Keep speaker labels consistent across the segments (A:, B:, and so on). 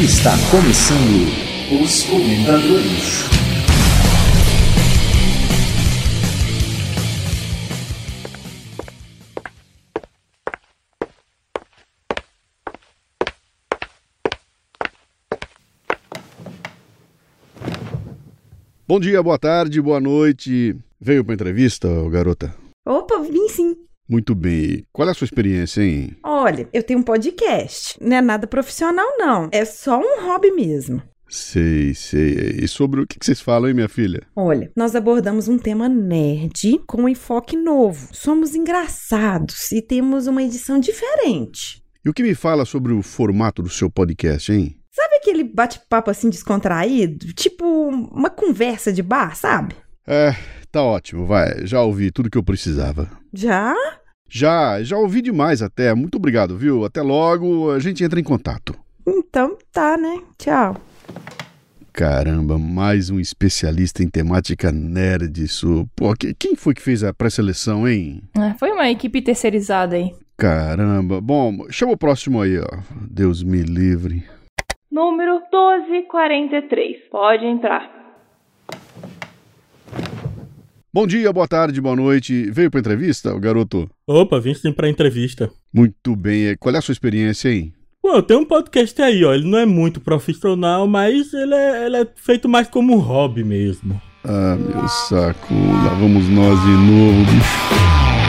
A: Está começando os comentadores.
B: Bom dia, boa tarde, boa noite. Veio pra entrevista, garota?
C: Opa, vim sim.
B: Muito bem. Qual é a sua experiência, hein?
C: Olha, eu tenho um podcast. Não é nada profissional, não. É só um hobby mesmo.
B: Sei, sei. E sobre o que vocês falam, hein, minha filha?
C: Olha, nós abordamos um tema nerd com um enfoque novo. Somos engraçados e temos uma edição diferente.
B: E o que me fala sobre o formato do seu podcast, hein?
C: Sabe aquele bate-papo assim descontraído? Tipo uma conversa de bar, sabe?
B: É, tá ótimo, vai. Já ouvi tudo que eu precisava.
C: Já?
B: Já, já ouvi demais até. Muito obrigado, viu? Até logo, a gente entra em contato.
C: Então tá, né? Tchau.
B: Caramba, mais um especialista em temática nerd. Isso. Pô, que- quem foi que fez a pré-seleção, hein?
D: Ah, foi uma equipe terceirizada aí.
B: Caramba. Bom, chama o próximo aí, ó. Deus me livre.
D: Número 1243. Pode entrar.
B: Bom dia, boa tarde, boa noite. Veio pra entrevista, o garoto?
E: Opa, vim sim pra entrevista.
B: Muito bem. Qual é a sua experiência, hein?
E: Pô, eu tenho um podcast aí, ó. Ele não é muito profissional, mas ele é, ele é feito mais como um hobby mesmo.
B: Ah, meu saco. Lá vamos nós de novo, bicho.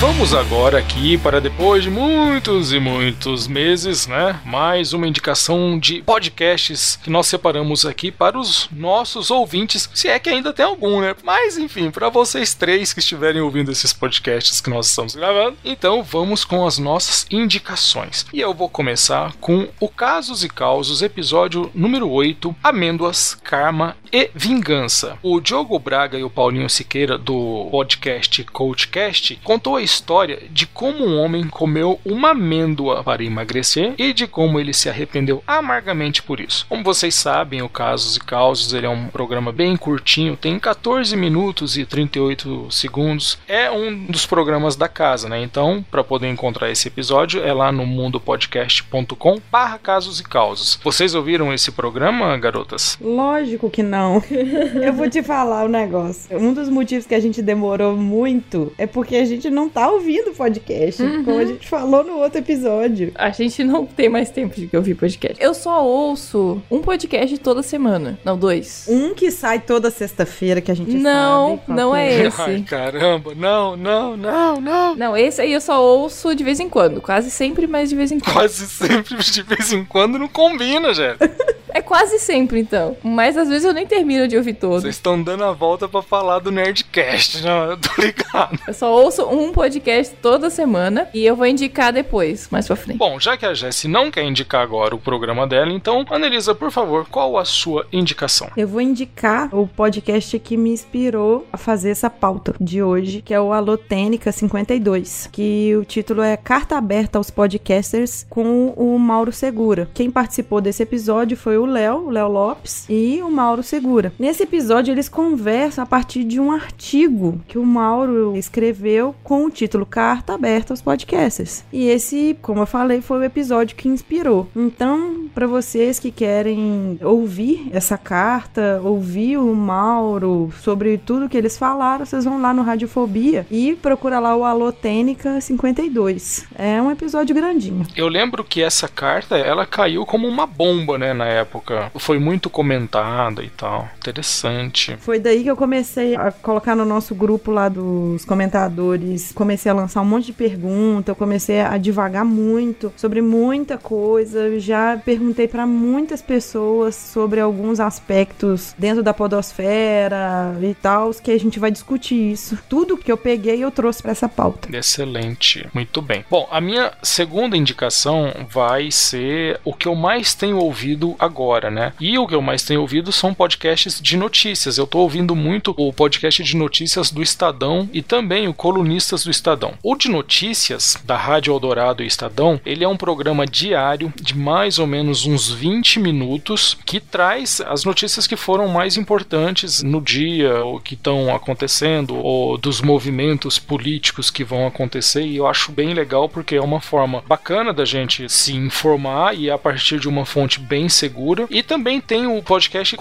F: Vamos agora aqui para depois de muitos e muitos meses, né? Mais uma indicação de podcasts que nós separamos aqui para os nossos ouvintes, se é que ainda tem algum, né? Mas enfim, para vocês três que estiverem ouvindo esses podcasts que nós estamos gravando, então vamos com as nossas indicações. E eu vou começar com o Casos e Causos, episódio número 8, Amêndoas, Karma e Vingança. O Diogo Braga e o Paulinho Siqueira do podcast Coachcast contou a história de como um homem comeu uma amêndoa para emagrecer e de como ele se arrependeu amargamente por isso. Como vocês sabem, o Casos e Causos ele é um programa bem curtinho, tem 14 minutos e 38 segundos. É um dos programas da casa, né? Então, para poder encontrar esse episódio, é lá no mundopodcast.com barra casos e causos. Vocês ouviram esse programa, garotas?
C: Lógico que não. Eu vou te falar o negócio. Um dos motivos que a gente demorou muito é porque a gente não tá ouvindo podcast,
D: Uhum.
C: como a gente falou no outro episódio.
D: A gente não tem mais tempo de que ouvir podcast. Eu só ouço um podcast toda semana. Não, dois.
C: Um que sai toda sexta-feira que a gente
D: Não,
C: sabe.
D: não
C: que
D: é
F: Ai,
D: esse.
F: caramba, não, não, não, não.
D: Não, esse aí eu só ouço de vez em quando. Quase sempre, mas de vez em quando.
F: Quase sempre, de vez em quando, não combina, gente.
D: É quase sempre, então. Mas às vezes eu nem termino de ouvir todo.
F: Vocês estão dando a volta pra falar do Nerdcast, não, eu tô ligado.
D: Eu só ouço um podcast toda semana e eu vou indicar depois, mais pra frente.
F: Bom, já que a Jessie não quer indicar agora o programa dela, então, Anelisa, por favor, qual a sua indicação?
C: Eu vou indicar o podcast que me inspirou a fazer essa pauta de hoje, que é o Alô Tênica 52, que o título é Carta Aberta aos Podcasters com o Mauro Segura. Quem participou desse episódio foi o Léo, o Léo Lopes e o Mauro Segura. Nesse episódio eles conversam a partir de um artigo que o Mauro escreveu com o título Carta Aberta aos Podcasters. E esse, como eu falei, foi o episódio que inspirou. Então, para vocês que querem ouvir essa carta, ouvir o Mauro sobre tudo que eles falaram, vocês vão lá no Radiofobia e procura lá o Alotênica 52. É um episódio grandinho.
F: Eu lembro que essa carta, ela caiu como uma bomba, né, na época. Foi muito comentada e tal. Interessante.
C: Foi daí que eu comecei a colocar no nosso grupo lá dos comentadores. Comecei a lançar um monte de perguntas, eu comecei a divagar muito sobre muita coisa. Já perguntei para muitas pessoas sobre alguns aspectos dentro da podosfera e tal, que a gente vai discutir isso. Tudo que eu peguei eu trouxe para essa pauta.
F: Excelente, muito bem. Bom, a minha segunda indicação vai ser o que eu mais tenho ouvido agora, né? E o que eu mais tenho ouvido são podcasts de notícias. Eu tô ouvindo muito o podcast de notícias do Estadão e também o Colunistas do Estadão. O de notícias da Rádio Eldorado e Estadão, ele é um programa diário de mais ou menos uns 20 minutos que traz as notícias que foram mais importantes no dia, ou que estão acontecendo, ou dos movimentos políticos que vão acontecer. E eu acho bem legal porque é uma forma bacana da gente se informar e a partir de uma fonte bem segura. E também tem o podcast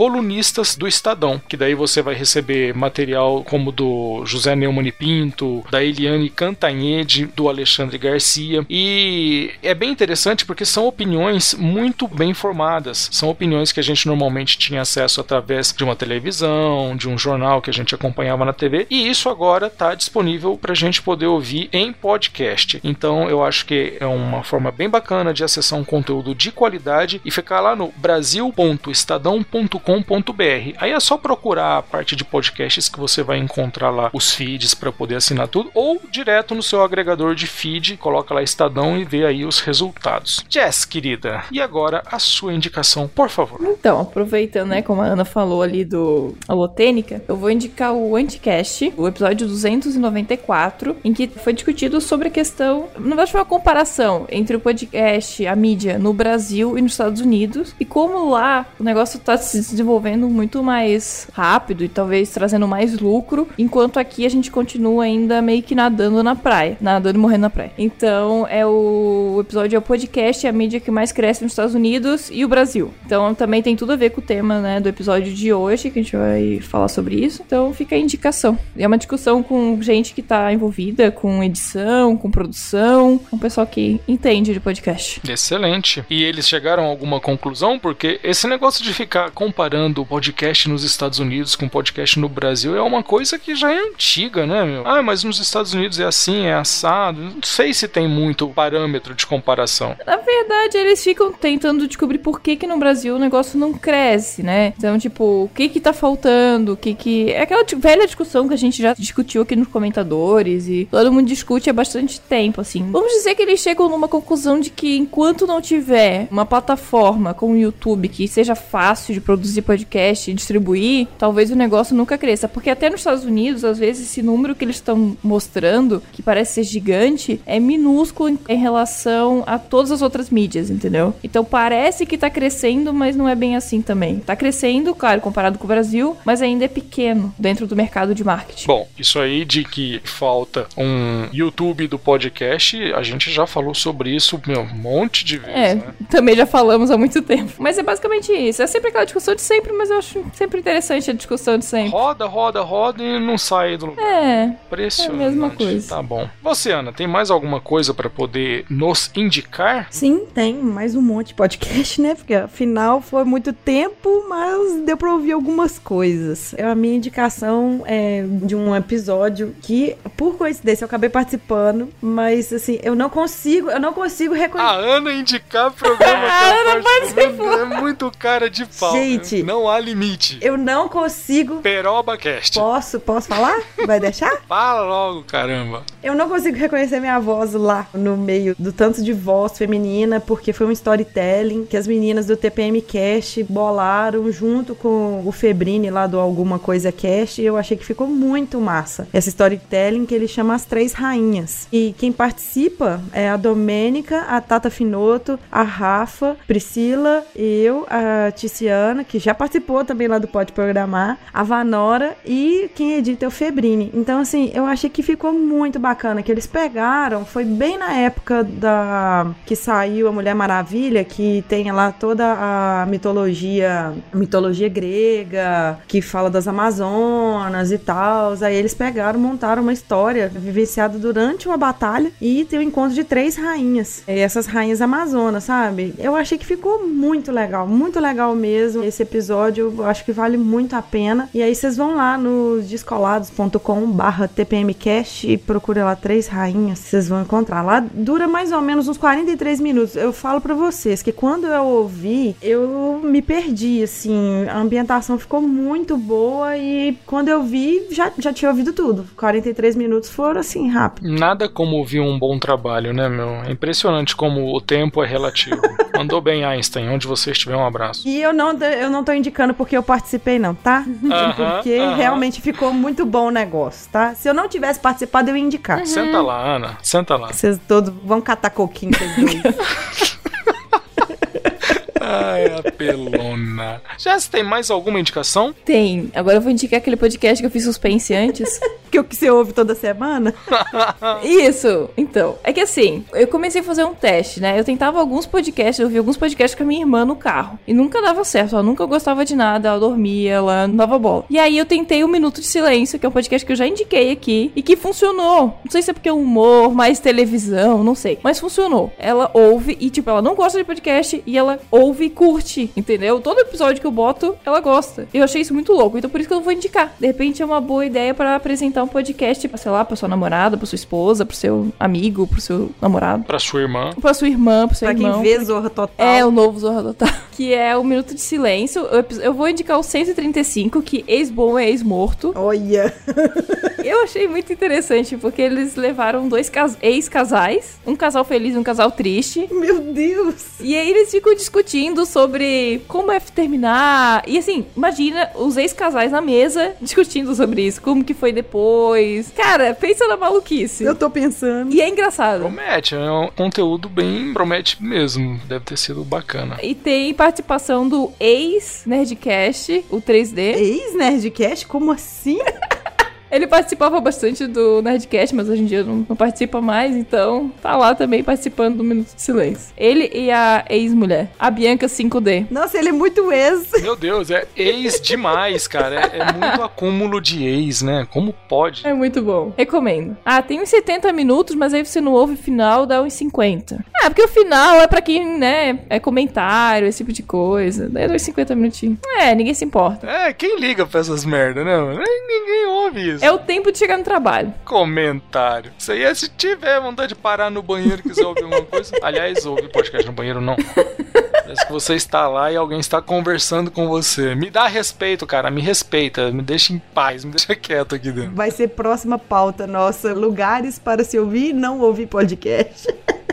F: Do Estadão, que daí você vai receber material como do José Neumann Pinto, da Eliane Cantanhede, do Alexandre Garcia. E é bem interessante porque são opiniões muito bem formadas. São opiniões que a gente normalmente tinha acesso através de uma televisão, de um jornal que a gente acompanhava na TV. E isso agora está disponível para a gente poder ouvir em podcast. Então eu acho que é uma forma bem bacana de acessar um conteúdo de qualidade e ficar lá no brasil.estadão.com.br. Aí é só procurar a parte de podcasts que você vai encontrar lá os feeds para poder assinar tudo ou direto no seu agregador de feed, coloca lá Estadão e vê aí os resultados. Jess, querida, e agora a sua indicação, por favor.
D: Então, aproveitando, né, como a Ana falou ali do Alotênica, eu vou indicar o Anticast, o episódio 294, em que foi discutido sobre a questão, verdade foi uma comparação entre o podcast, a mídia no Brasil e nos Estados Unidos, e como lá o negócio tá se desenvolvendo muito mais rápido e talvez trazendo mais lucro, enquanto aqui a gente continua ainda meio que nadando na praia, nadando e morrendo na praia. Então, é o, o episódio é o podcast, é a mídia que mais cresce nos Estados Unidos e o Brasil. Então, também tem tudo a ver com o tema, né, do episódio de hoje, que a gente vai falar sobre isso. Então, fica a indicação. É uma discussão com gente que tá envolvida com edição, com produção, com o pessoal que entende de podcast.
F: Excelente. E eles chegaram a alguma conclusão? Porque esse negócio de ficar comparando podcast nos Estados Unidos com podcast no Brasil é uma coisa que já é antiga, né, meu? Ah, mas nos Estados Unidos é assim, é assado. Não sei se tem muito parâmetro de comparação.
D: Na verdade, eles ficam tentando descobrir por que que no Brasil o negócio não cresce, né? Então, tipo, o que que tá faltando, o que que... É aquela velha discussão que a gente já discutiu aqui nos comentadores e todo mundo discute há bastante tempo, assim. Vamos dizer que eles chegam numa conclusão de que enquanto não tiver uma plataforma como o YouTube que seja fácil de produzir podcast e distribuir, talvez o negócio nunca cresça. Porque até nos Estados Unidos, às vezes, esse número que eles estão mostrando, que parece ser gigante, é minúsculo em, em relação a todas as outras mídias, entendeu? Então parece que tá crescendo, mas não é bem assim também. Tá crescendo, claro, comparado com o Brasil, mas ainda é pequeno dentro do mercado de marketing.
F: Bom, isso aí de que falta um YouTube do podcast, a gente já falou sobre isso, meu, um monte de vezes,
D: É,
F: né?
D: também já falamos há muito tempo. Mas é basicamente isso. É sempre aquela discussão de sempre, mas eu acho sempre interessante a discussão de sempre.
F: Roda, roda, roda e não sai do lugar.
D: É,
F: Impressionante.
D: é a mesma coisa.
F: Tá bom. Você, Ana, tem mais alguma coisa pra poder nos indicar?
C: Sim, tem mais um monte de podcast, né? Porque afinal foi muito tempo, mas deu pra ouvir algumas coisas. A minha indicação é de um episódio que, por coincidência, eu acabei participando, mas assim, eu não consigo, eu não consigo reconhecer.
F: A Ana indicar programa que
D: A Ana
F: participou. É muito cara de pau.
C: Gente.
F: né? Não há limite.
C: Eu não consigo.
F: Peroba Cast.
C: Posso, posso falar? Vai deixar?
F: Fala logo, caramba.
C: Eu não consigo reconhecer minha voz lá no meio do tanto de voz feminina, porque foi um storytelling que as meninas do TPM Cast bolaram junto com o Febrini lá do Alguma Coisa Cast, e eu achei que ficou muito massa. Essa storytelling que ele chama As Três Rainhas. E quem participa é a Domênica, a Tata Finoto, a Rafa, Priscila, eu, a Ticiana, que já participou também lá do Pode Programar, a Vanora e quem edita é o Febrini. Então, assim, eu achei que ficou muito bacana, que eles pegaram, foi bem na época da que saiu a Mulher Maravilha, que tem lá toda a mitologia, mitologia grega, que fala das Amazonas e tal. Aí eles pegaram, montaram uma história vivenciada durante uma batalha e tem o encontro de três rainhas. E essas rainhas amazonas, sabe? Eu achei que ficou muito legal, muito legal mesmo. Esse episódio eu acho que vale muito a pena. E aí vocês vão lá no descolados.com barra tpmcast e procura lá Três Rainhas, vocês vão encontrar. Lá dura mais ou menos uns 43 minutos. Eu falo pra vocês que quando eu ouvi, eu me perdi, assim. A ambientação ficou muito boa e quando eu vi, já, já tinha ouvido tudo. 43 minutos foram assim, rápido.
F: Nada como ouvir um bom trabalho, né, meu? É impressionante como o tempo é relativo. Mandou bem, Einstein. Onde você estiver, um abraço.
C: E eu não, eu não tô indicando porque eu participei, não, tá?
F: Aham,
C: porque
F: aham.
C: realmente ficou muito bom o negócio, tá? Se eu não tivesse participado, eu ia indicar.
F: Senta lá, Ana. Senta lá.
C: Vocês todos vão catar coquinho, vocês dois.
F: Ai, apelona. Já tem mais alguma indicação?
D: Tem. Agora eu vou indicar aquele podcast que eu fiz suspense antes.
C: que o que você ouve toda semana?
D: Isso. Então, é que assim, eu comecei a fazer um teste, né? Eu tentava alguns podcasts, eu ouvi alguns podcasts com a minha irmã no carro. E nunca dava certo. Ela nunca gostava de nada, ela dormia, ela não dava bola. E aí eu tentei o Minuto de Silêncio, que é um podcast que eu já indiquei aqui e que funcionou. Não sei se é porque é humor, mais televisão, não sei. Mas funcionou. Ela ouve e, tipo, ela não gosta de podcast e ela ouve e curte, entendeu? Todo episódio que eu boto, ela gosta. Eu achei isso muito louco, então por isso que eu vou indicar. De repente é uma boa ideia pra apresentar um podcast, pra, sei lá, pra sua namorada, pra sua esposa, pro seu amigo, pro seu namorado.
F: Pra sua irmã.
D: Pra sua irmã, pro seu
C: pra
D: irmão.
C: quem vê Zorra Total.
D: É, o novo Zorra Total. Que é o Minuto de Silêncio. Eu, eu vou indicar o 135, que ex-bom é ex-morto.
C: Olha.
D: Eu achei muito interessante, porque eles levaram dois cas- ex-casais, um casal feliz e um casal triste.
C: Meu Deus.
D: E aí eles ficam discutindo sobre como é terminar. E assim, imagina os ex-casais na mesa discutindo sobre isso, como que foi depois. Cara, pensa na maluquice.
C: Eu tô pensando.
D: E é engraçado.
F: Promete, é um conteúdo bem. Promete mesmo. Deve ter sido bacana.
D: E tem participação do ex-Nerdcast, o 3D.
C: Ex-Nerdcast? Como assim?
D: Ele participava bastante do Nerdcast, mas hoje em dia não, não participa mais, então tá lá também participando do Minuto de Silêncio. Ele e a ex-mulher, a Bianca 5D.
C: Nossa, ele é muito ex.
F: Meu Deus, é ex demais, cara. É, é muito acúmulo de ex, né? Como pode?
D: É muito bom. Recomendo. Ah, tem uns 70 minutos, mas aí você não ouve o final, dá uns 50. Ah, porque o final é pra quem, né, é comentário, esse tipo de coisa. Daí dá uns 50 minutinhos. É, ninguém se importa.
F: É, quem liga pra essas merda, né? Ninguém ouve isso.
D: É o tempo de chegar no trabalho.
F: Comentário. Isso aí é se tiver vontade de parar no banheiro e quiser ouvir alguma coisa. Aliás, ouve podcast no banheiro, não. Parece que você está lá e alguém está conversando com você. Me dá respeito, cara. Me respeita. Me deixa em paz. Me deixa quieto aqui dentro.
C: Vai ser próxima pauta nossa. Lugares para se ouvir e não ouvir podcast.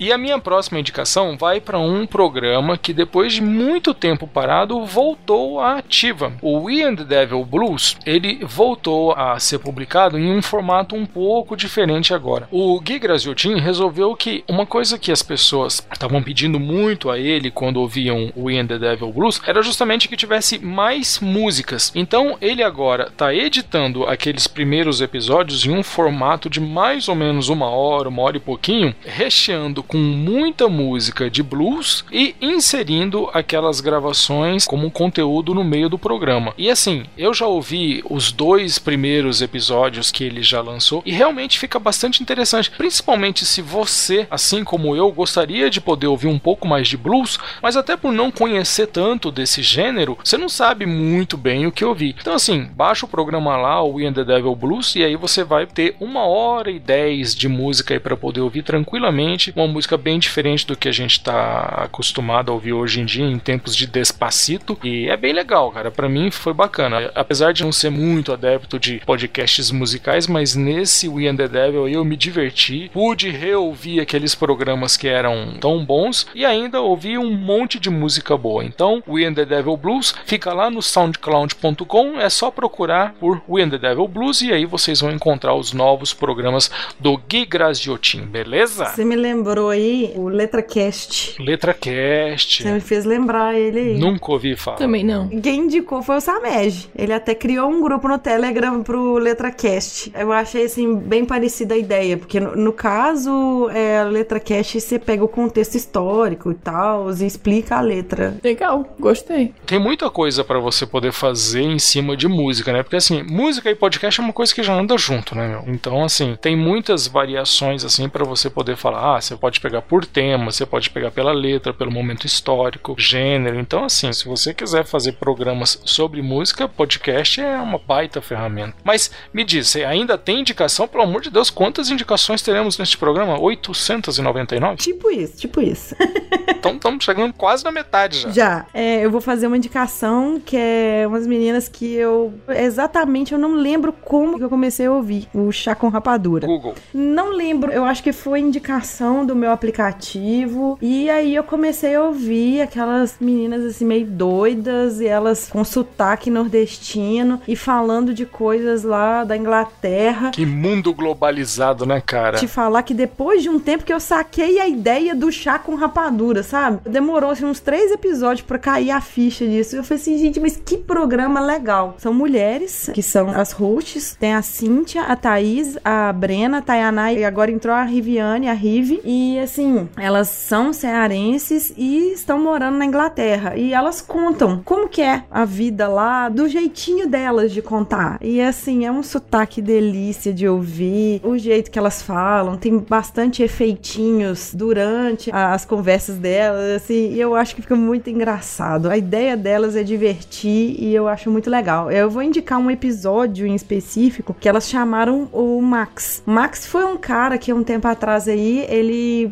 F: E a minha próxima indicação vai para um programa que depois de muito tempo parado voltou à ativa. O We and the Devil Blues, ele voltou a ser publicado em um formato um pouco diferente agora. O Gui Graziotin resolveu que uma coisa que as pessoas estavam pedindo muito a ele quando ouviam We and the Devil Blues era justamente que tivesse mais músicas. Então ele agora está editando aqueles primeiros episódios em um formato de mais ou menos uma hora, uma hora e pouquinho, recheando com muita música de blues e inserindo aquelas gravações como conteúdo no meio do programa. E assim, eu já ouvi os dois primeiros episódios que ele já lançou e realmente fica bastante interessante, principalmente se você, assim como eu, gostaria de poder ouvir um pouco mais de blues, mas até por não conhecer tanto desse gênero, você não sabe muito bem o que ouvir. Então assim, baixa o programa lá, o We and the Devil Blues, e aí você vai ter uma hora e dez de música aí para poder ouvir tranquilamente, uma música bem diferente do que a gente está acostumado a ouvir hoje em dia em tempos de Despacito e é bem legal, cara. Para mim foi bacana. Apesar de não ser muito adepto de podcasts musicais, mas nesse We and the Devil eu me diverti, pude reouvir aqueles programas que eram tão bons e ainda ouvi um monte de música boa. Então, We and the Devil Blues fica lá no soundcloud.com, é só procurar por We and the Devil Blues e aí vocês vão encontrar os novos programas do Gui Graziotin, beleza?
C: Você me lembrou aí o LetraCast.
F: LetraCast.
C: Você me fez lembrar ele aí.
F: Nunca ouvi falar.
D: Também não.
C: Quem indicou foi o Samej. Ele até criou um grupo no Telegram pro LetraCast. Eu achei, assim, bem parecida a ideia, porque no, no caso, é, a LetraCast você pega o contexto histórico e tal, e explica a letra.
D: Legal, gostei.
F: Tem muita coisa pra você poder fazer em cima de música, né? Porque assim, música e podcast é uma coisa que já anda junto, né, meu? Então, assim, tem muitas variações assim pra você poder falar, ah, você pode pegar por tema, você pode pegar pela letra, pelo momento histórico, gênero. Então, assim, se você quiser fazer programas sobre música, podcast é uma baita ferramenta. Mas me diz, você ainda tem indicação? Pelo amor de Deus, quantas indicações teremos neste programa? 899?
C: Tipo isso, tipo isso.
F: então estamos chegando quase na metade já.
C: Já. É, eu vou fazer uma indicação que é umas meninas que eu exatamente eu não lembro como que eu comecei a ouvir o chá com rapadura.
F: Google.
C: Não lembro, eu acho que foi indicação do meu aplicativo e aí eu comecei a ouvir aquelas meninas assim meio doidas e elas com sotaque nordestino e falando de coisas lá da Inglaterra.
F: Que mundo globalizado, né, cara?
C: Te falar que depois de um tempo que eu saquei a ideia do chá com rapadura, sabe? Demorou assim, uns três episódios para cair a ficha disso. Eu falei assim, gente, mas que programa legal. São mulheres que são as hosts. Tem a Cíntia, a Thaís, a Brena, a Tayaná e agora entrou a Riviane, a Rive. E assim, elas são cearenses e estão morando na Inglaterra. E elas contam como que é a vida lá, do jeitinho delas de contar. E assim, é um sotaque delícia de ouvir, o jeito que elas falam, tem bastante efeitinhos durante as conversas delas, assim, e eu acho que fica muito engraçado. A ideia delas é divertir e eu acho muito legal. Eu vou indicar um episódio em específico que elas chamaram o Max. Max foi um cara que um tempo atrás aí, ele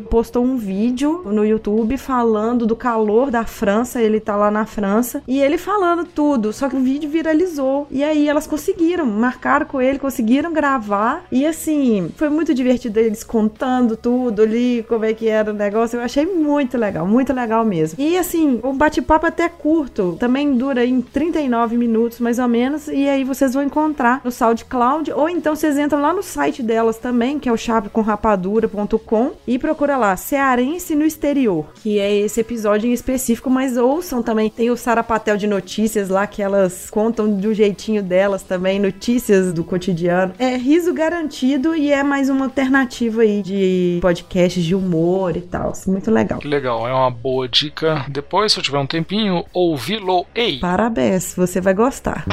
C: postou um vídeo no YouTube falando do calor da França, ele tá lá na França, e ele falando tudo, só que o vídeo viralizou. E aí elas conseguiram, marcaram com ele, conseguiram gravar, e assim, foi muito divertido eles contando tudo ali, como é que era o negócio. Eu achei muito legal, muito legal mesmo. E assim, o bate-papo até curto, também dura em 39 minutos mais ou menos, e aí vocês vão encontrar no SoundCloud, ou então vocês entram lá no site delas também, que é o chapecomrapadura.com, e procura lá, Cearense no Exterior, que é esse episódio em específico, mas ouçam também, tem o Sarapatel de notícias lá, que elas contam do jeitinho delas também, notícias do cotidiano. É riso garantido e é mais uma alternativa aí de podcasts de humor e tal. Muito legal.
F: Que legal, é uma boa dica. Depois, se eu tiver um tempinho, ouvi-lo. Ei!
C: Parabéns, você vai gostar.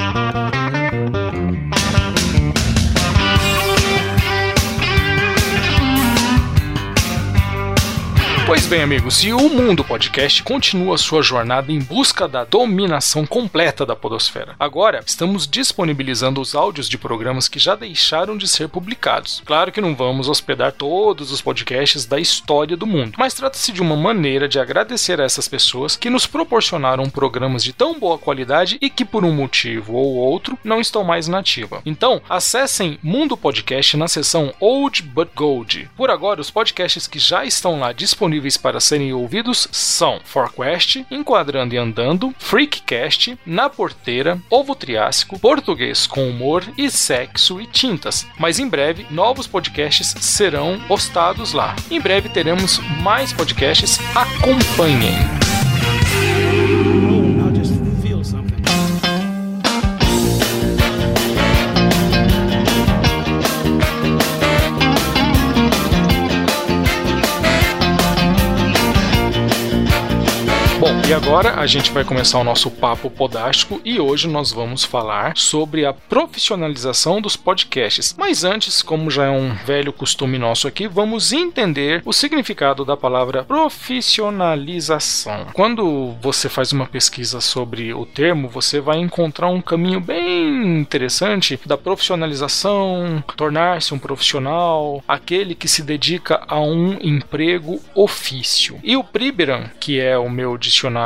F: Pois bem, amigos, e o Mundo Podcast continua sua jornada em busca da dominação completa da Podosfera. Agora, estamos disponibilizando os áudios de programas que já deixaram de ser publicados. Claro que não vamos hospedar todos os podcasts da história do mundo, mas trata-se de uma maneira de agradecer a essas pessoas que nos proporcionaram programas de tão boa qualidade e que, por um motivo ou outro, não estão mais na ativa. Então, acessem Mundo Podcast na seção Old But Gold. Por agora, os podcasts que já estão lá disponíveis para serem ouvidos são ForQuest, Enquadrando e Andando, Freakcast, Na Porteira, Ovo Triássico, Português com Humor e Sexo e Tintas. Mas em breve, novos podcasts serão postados lá. Em breve teremos mais podcasts. Acompanhem! E agora a gente vai começar o nosso papo podástico e hoje nós vamos falar sobre a profissionalização dos podcasts. Mas antes, como já é um velho costume nosso aqui, vamos entender o significado da palavra profissionalização. Quando você faz uma pesquisa sobre o termo, você vai encontrar um caminho bem interessante da profissionalização, tornar-se um profissional, aquele que se dedica a um emprego ofício. E o Priberan, que é o meu dicionário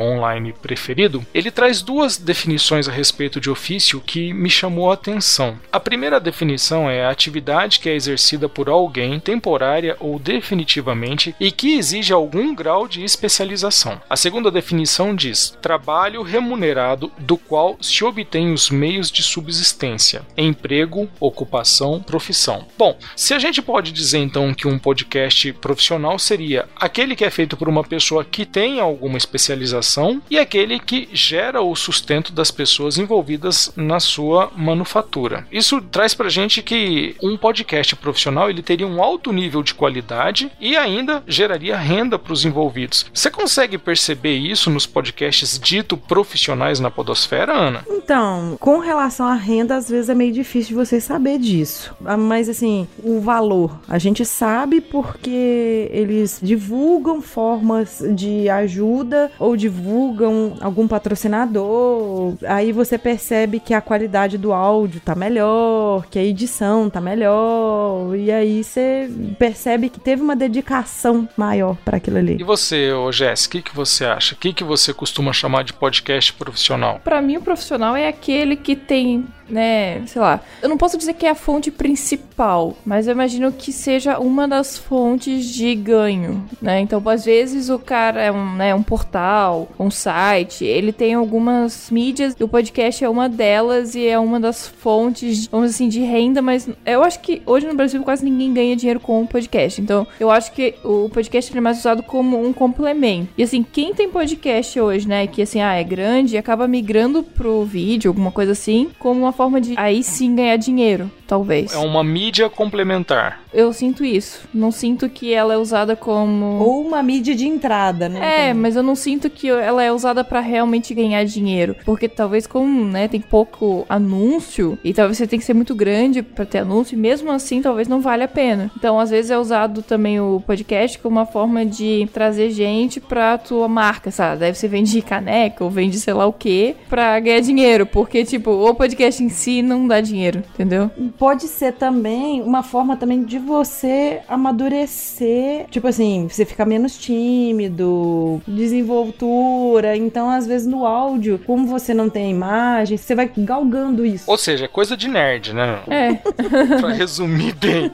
F: online preferido, ele traz duas definições a respeito de ofício que me chamou a atenção. A primeira definição é a atividade que é exercida por alguém temporária ou definitivamente e que exige algum grau de especialização. A segunda definição diz trabalho remunerado do qual se obtém os meios de subsistência, emprego, ocupação, profissão. Bom, se a gente pode dizer então que um podcast profissional seria aquele que é feito por uma pessoa que tem alguma especialização e aquele que gera o sustento das pessoas envolvidas na sua manufatura. Isso traz pra gente que um podcast profissional ele teria um alto nível de qualidade e ainda geraria renda para os envolvidos. Você consegue perceber isso nos podcasts dito profissionais na podosfera, Ana?
C: Então, com relação à renda, às vezes é meio difícil de você saber disso. Ah, Mas assim, o valor, a gente sabe porque eles divulgam formas de ajuda ou divulgam algum patrocinador. Aí você percebe que a qualidade do áudio tá melhor, que a edição tá melhor, e aí você percebe que teve uma dedicação maior para aquilo ali.
F: E você, ô Jess, o que, que você acha? O que, que você costuma chamar de podcast profissional?
D: Pra mim, o profissional é aquele que tem, né, sei lá. Eu não posso dizer que é a fonte principal, mas eu imagino que seja uma das fontes de ganho, né? Então, às vezes o cara é um, né, um portal, um site, ele tem algumas mídias, e o podcast é uma delas e é uma das fontes, vamos assim, de renda, mas eu acho que hoje no Brasil quase ninguém ganha dinheiro com o podcast. Então, eu acho que o podcast é mais usado como um complemento. E assim, quem tem podcast hoje, né, que assim, ah, é grande, acaba migrando pro vídeo, alguma coisa assim, como uma forma de aí sim ganhar dinheiro, talvez.
F: É uma mídia complementar.
D: Eu sinto isso. Não sinto que ela é usada como
C: Ou uma mídia de entrada, né?
D: É,
C: também.
D: mas eu não sinto que ela é usada pra realmente ganhar dinheiro, porque talvez como, né, tem pouco anúncio e talvez você tem que ser muito grande pra ter anúncio, e mesmo assim talvez não vale a pena. Então, às vezes é usado também o podcast como uma forma de trazer gente pra tua marca, sabe? Daí você vende caneca ou vende sei lá o que pra ganhar dinheiro, porque tipo, o podcast em si não dá dinheiro, entendeu?
C: Pode ser também uma forma também de você amadurecer, tipo assim, você ficar menos tímido, desenvoltura. Então, às vezes no áudio, como você não tem a imagem, você vai galgando isso.
F: Ou seja, é coisa de nerd, né?
D: É.
F: pra resumir bem.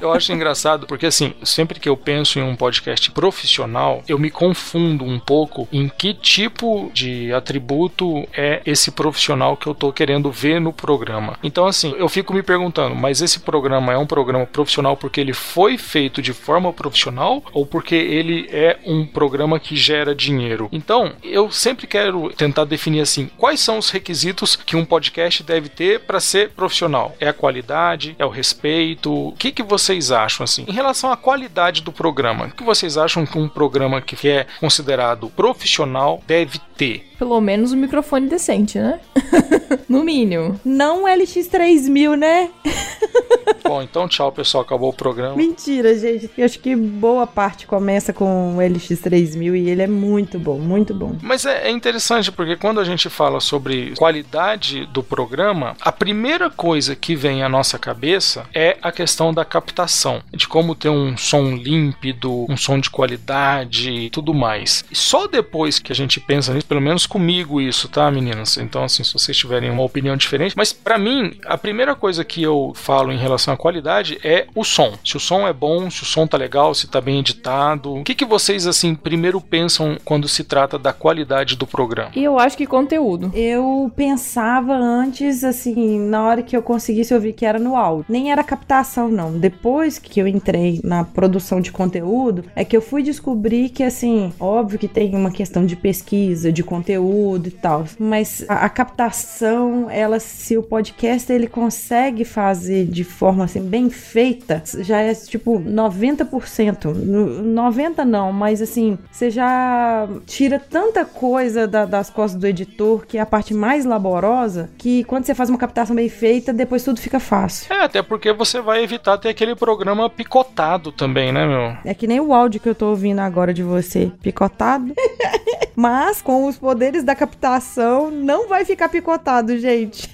F: eu acho engraçado porque assim, sempre que eu penso em um podcast profissional, eu me confundo um pouco em que tipo de atributo é esse profissional que eu tô querendo ver no programa. Então assim, eu fico me perguntando, mas esse programa é um programa profissional porque ele foi feito de forma profissional ou porque ele é um programa que gera dinheiro? Então, eu sempre quero tentar definir assim, quais são os requisitos que um podcast deve ter para ser profissional? É a qualidade? É o respeito? O que, que vocês acham assim? Em relação à qualidade do programa, o que vocês acham que um programa que é considerado profissional deve ter?
D: Pelo menos um microfone decente, né? no mínimo.
C: Não LX3000, né?
F: Bom, então tchau, pessoal. Acabou o programa.
C: Mentira, gente. Eu acho que boa parte começa com o LX3000 e ele é muito bom, muito bom.
F: Mas é, é interessante porque quando a gente fala sobre qualidade do programa, a primeira coisa que vem à nossa cabeça é a questão da captação, de como ter um som límpido, um som de qualidade e tudo mais. E só depois que a gente pensa nisso, pelo menos comigo isso, tá, meninas? Então, assim, se vocês tiverem uma opinião diferente, mas para mim, a primeira coisa que eu falo em relação à qualidade é o som. Se o som é bom, se o som tá legal, se tá bem editado. O que, que vocês, assim, primeiro pensam quando se trata da qualidade do programa?
D: E eu acho que conteúdo.
C: Eu pensava antes, assim, na hora que eu conseguisse ouvir que era no áudio. Nem era captação, não. Depois que eu entrei na produção de conteúdo, é que eu fui descobrir que, assim, óbvio que tem uma questão de pesquisa, de conteúdo e tal. Mas a, a captação, ela, se o podcast ele consegue fazer de forma assim bem feita, já é tipo 90%. No- 90 não, mas assim, você já tira tanta coisa da- das costas do editor, que é a parte mais laborosa, que quando você faz uma captação bem feita, depois tudo fica fácil.
F: É, até porque você vai evitar ter aquele programa picotado também, né, meu?
C: É que nem o áudio que eu tô ouvindo agora de você, picotado. Mas com os poderes da captação, não vai ficar picotado, gente.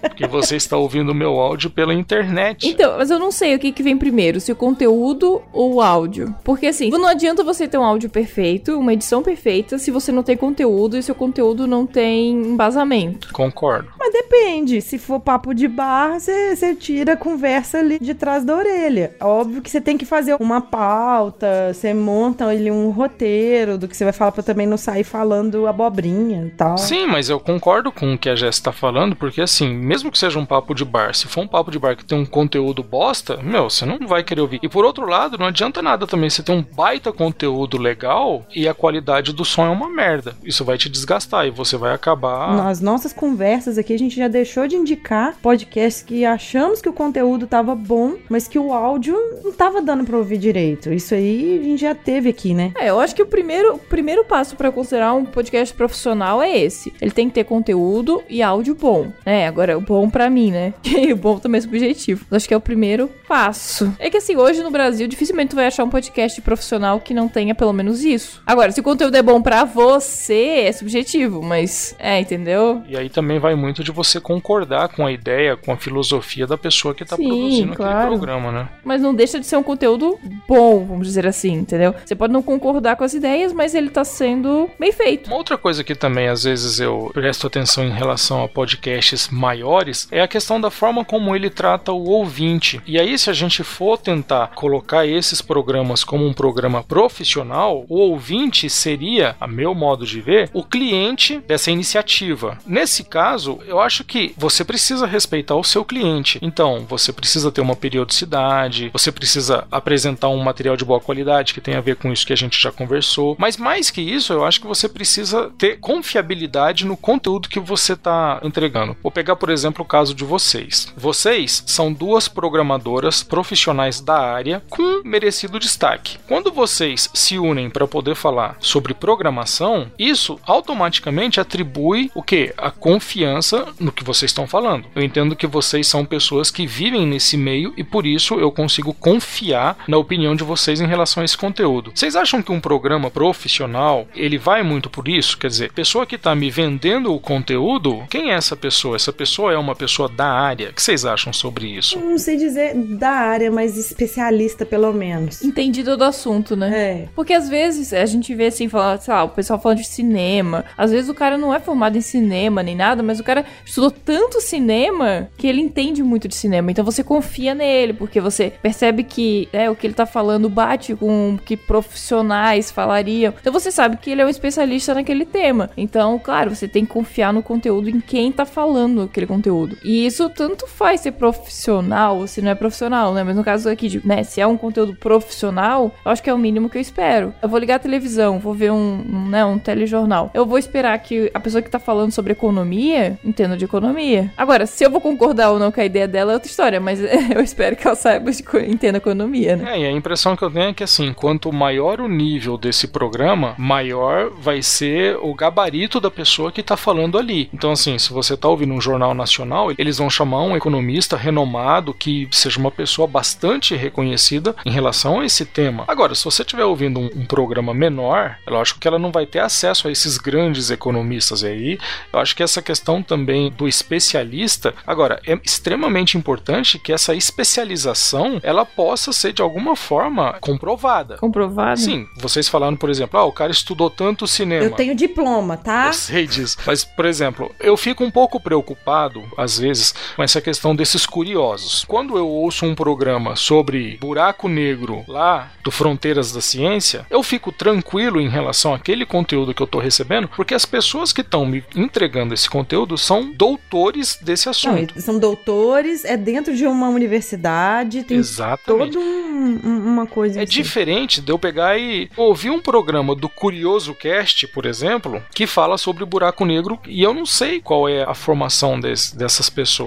F: Porque você está ouvindo o meu áudio pela internet.
D: Então, mas eu não sei o que, que vem primeiro, se o conteúdo ou o áudio. Porque assim, não adianta você ter um áudio perfeito, uma edição perfeita, se você não tem conteúdo e seu conteúdo não tem embasamento.
F: Concordo.
C: Mas depende. Se for papo de bar, você tira a conversa ali de trás da orelha. Óbvio que você tem que fazer uma pauta, você monta ali um roteiro do que você vai falar pra também não sair sair falando abobrinha e tal.
F: Sim, mas eu concordo com o que a Jess tá falando, porque assim, mesmo que seja um papo de bar, se for um papo de bar que tem um conteúdo bosta, meu, você não vai querer ouvir. E por outro lado, não adianta nada também você ter um baita conteúdo legal e a qualidade do som é uma merda. Isso vai te desgastar e você vai acabar.
C: Nas nossas conversas aqui, a gente já deixou de indicar podcasts que achamos que o conteúdo tava bom, mas que o áudio não tava dando pra ouvir direito. Isso aí a gente já teve aqui, né?
D: É, eu acho que o primeiro, o primeiro passo pra considerar um podcast profissional é esse. Ele tem que ter conteúdo e áudio bom. É, agora o bom pra mim, né? E o bom também é subjetivo. Acho que é o primeiro passo. É que assim, hoje no Brasil, dificilmente tu vai achar um podcast profissional que não tenha pelo menos isso. Agora, se o conteúdo é bom pra você, é subjetivo, mas é, entendeu?
F: E aí também vai muito de você concordar com a ideia, com a filosofia da pessoa que tá
D: Sim,
F: produzindo
D: claro.
F: aquele programa, né?
D: Mas não deixa de ser um conteúdo bom, vamos dizer assim, entendeu? Você pode não concordar com as ideias, mas ele tá sendo bem feito.
F: Uma outra coisa que também às vezes eu presto atenção em relação a podcasts maiores é a questão da forma como ele trata o ouvinte. E aí, se a gente for tentar colocar esses programas como um programa profissional, o ouvinte seria, a meu modo de ver, o cliente dessa iniciativa. Nesse caso, eu acho que você precisa respeitar o seu cliente. Então, você precisa ter uma periodicidade, você precisa apresentar um material de boa qualidade que tem a ver com isso que a gente já conversou. Mas mais que isso, eu acho que você precisa ter confiabilidade no conteúdo que você está entregando. Vou pegar, por exemplo, o caso de vocês. Vocês são duas programadoras profissionais da área com merecido destaque. Quando vocês se unem para poder falar sobre programação, isso automaticamente atribui o que? A confiança no que vocês estão falando. Eu entendo que vocês são pessoas que vivem nesse meio e por isso eu consigo confiar na opinião de vocês em relação a esse conteúdo. Vocês acham que um programa profissional ele vai muito por isso? Quer dizer, pessoa que está me vendendo o conteúdo, quem é essa pessoa? Essa pessoa é uma pessoa da área. O que vocês acham sobre isso?
C: Não sei dizer da área, mas especialista pelo menos.
D: Entendido do assunto, né?
C: É.
D: Porque às vezes a gente vê assim, fala, sei lá, o pessoal falando de cinema. Às vezes o cara não é formado em cinema nem nada, mas o cara estudou tanto cinema que ele entende muito de cinema. Então você confia nele, porque você percebe que é, o que ele tá falando bate com o que profissionais falariam. Então você sabe que ele é um especialista naquele tema. Então, claro, você tem que confiar no conteúdo em quem tá falando aquele conteúdo. E isso tanto faz ser profissional ou se não é profissional, né? Mas no caso aqui, de, né, se é um conteúdo profissional, eu acho que é o mínimo que eu espero. Eu vou ligar a televisão, vou ver um, né, um telejornal. Eu vou esperar que a pessoa que tá falando sobre economia entenda de economia. Agora, se eu vou concordar ou não com a ideia dela é outra história, mas eu espero que ela saiba de entenda economia, né?
F: É, e a impressão que eu tenho é que assim, quanto maior o nível desse programa, maior vai ser o gabarito da pessoa que tá falando ali. Então, assim, se você tá ouvindo um jornal nacional, eles vão chamar um economista renomado que seja uma pessoa bastante reconhecida em relação a esse tema. Agora, se você estiver ouvindo um, um programa menor, eu acho que ela não vai ter acesso a esses grandes economistas. E aí, eu acho que essa questão também do especialista, agora, é extremamente importante que essa especialização ela possa ser de alguma forma comprovada.
D: Comprovado?
F: Sim, vocês falaram, por exemplo, ah, o cara estudou tanto cinema.
C: Eu tenho diploma, tá?
F: Eu sei disso. Mas, por exemplo, eu fico um pouco preocupado, às vezes, com essa questão desses curiosos. Quando eu ouço um programa sobre buraco negro lá do Fronteiras da Ciência, eu fico tranquilo em relação àquele conteúdo que eu tô recebendo, porque as pessoas que estão me entregando esse conteúdo são doutores desse
C: Não,
F: assunto.
C: eles são doutores, é dentro de uma universidade, tem
F: Exatamente.
C: toda um- um- uma coisa
F: É
C: assim.
F: diferente de eu pegar e ouvir um programa do Curioso Cast, por exemplo, que fala sobre buraco negro e eu não sei qual é a formação des- dessas pessoas.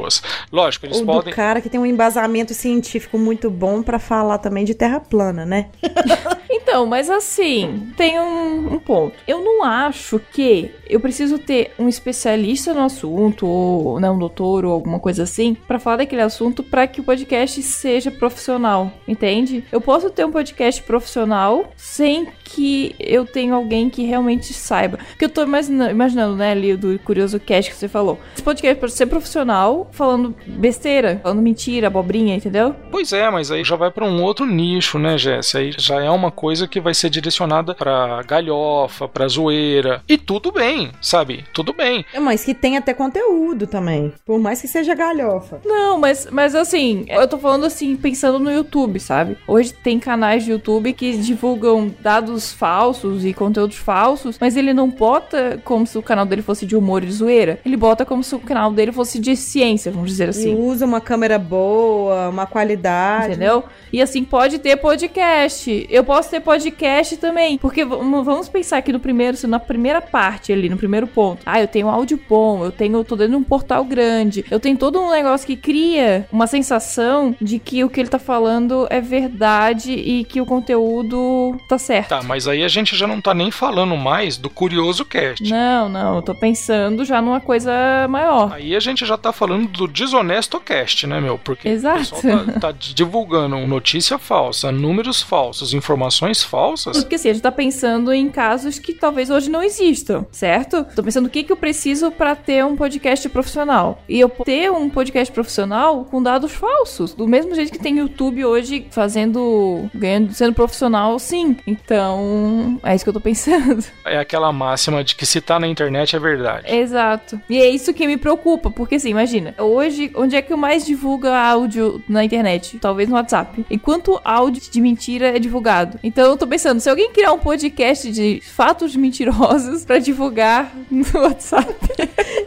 F: Lógico, eles
C: Ou
F: podem.
C: do cara que tem um embasamento científico muito bom pra falar também de terra plana, né?
D: Então, mas assim, tem um, um ponto. Eu não acho que eu preciso ter um especialista no assunto, ou né, um doutor, ou alguma coisa assim, pra falar daquele assunto pra que o podcast seja profissional, entende? Eu posso ter um podcast profissional sem que eu tenha alguém que realmente saiba. Porque eu tô imagina- imaginando, né, ali do Curioso Cast que você falou. Esse podcast pode ser profissional, falando besteira, falando mentira, abobrinha, entendeu?
F: Pois é, mas aí já vai para um outro nicho, né, Jess? Aí já é uma coisa que vai ser direcionada pra galhofa, pra zoeira. E tudo bem, sabe? Tudo bem.
C: É, Mas que tem até conteúdo também. Por mais que seja galhofa.
D: Não, mas, mas assim, eu tô falando assim, pensando no YouTube, sabe? Hoje tem canais de YouTube que divulgam dados falsos e conteúdos falsos falsos, mas ele não bota como se o canal dele fosse de humor e de zoeira. Ele bota como se o canal dele fosse de ciência, vamos dizer
C: E
D: assim.
C: usa uma câmera boa, uma qualidade.
D: Entendeu? E assim, pode ter podcast. Eu posso ter podcast também. Porque vamos vamos pensar aqui no primeiro, na primeira parte ali, no primeiro ponto. Ah, eu tenho áudio bom, eu tenho, eu tô dentro de um portal grande. Eu tenho todo um negócio que cria uma sensação de que o que ele tá falando é verdade e que o conteúdo tá certo.
F: Tá, mas aí a gente já não tá nem falando mais do Curioso Cast.
D: Não, não, eu tô pensando já numa coisa maior.
F: Aí a gente já tá falando do desonesto cast, né, meu? Porque
D: Exato.
F: o pessoal tá, tá divulgando notícia falsa, números falsos, informações falsas.
D: Porque assim, a gente tá pensando em casos que talvez hoje não existam, certo? Tô pensando o que, que eu preciso pra ter um podcast profissional. E eu ter um podcast profissional com dados falsos. Do mesmo jeito que tem YouTube hoje fazendo. ganhando, sendo profissional, sim. Então, é isso que eu tô pensando.
F: É aquela máxima de que se tá na internet é verdade.
D: Exato. E é isso que me preocupa, porque assim, imagina, hoje, onde é que eu mais divulga áudio na internet? Talvez no WhatsApp. E quanto áudio de mentira é divulgado? Então eu tô pensando, se alguém criar um podcast de fatos mentirosos pra divulgar no WhatsApp.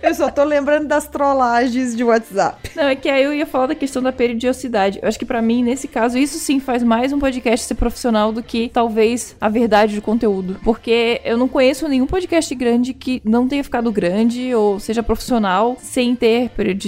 C: Eu só tô lembrando das trollagens de WhatsApp.
D: Não, é que aí eu ia falar da questão da periodicidade. Eu acho que pra mim, nesse caso, isso sim faz mais um podcast ser profissional do que talvez a verdade do conteúdo. Porque eu não conheço nenhum podcast grande que não tenha ficado grande ou seja profissional sem ter periodicidade,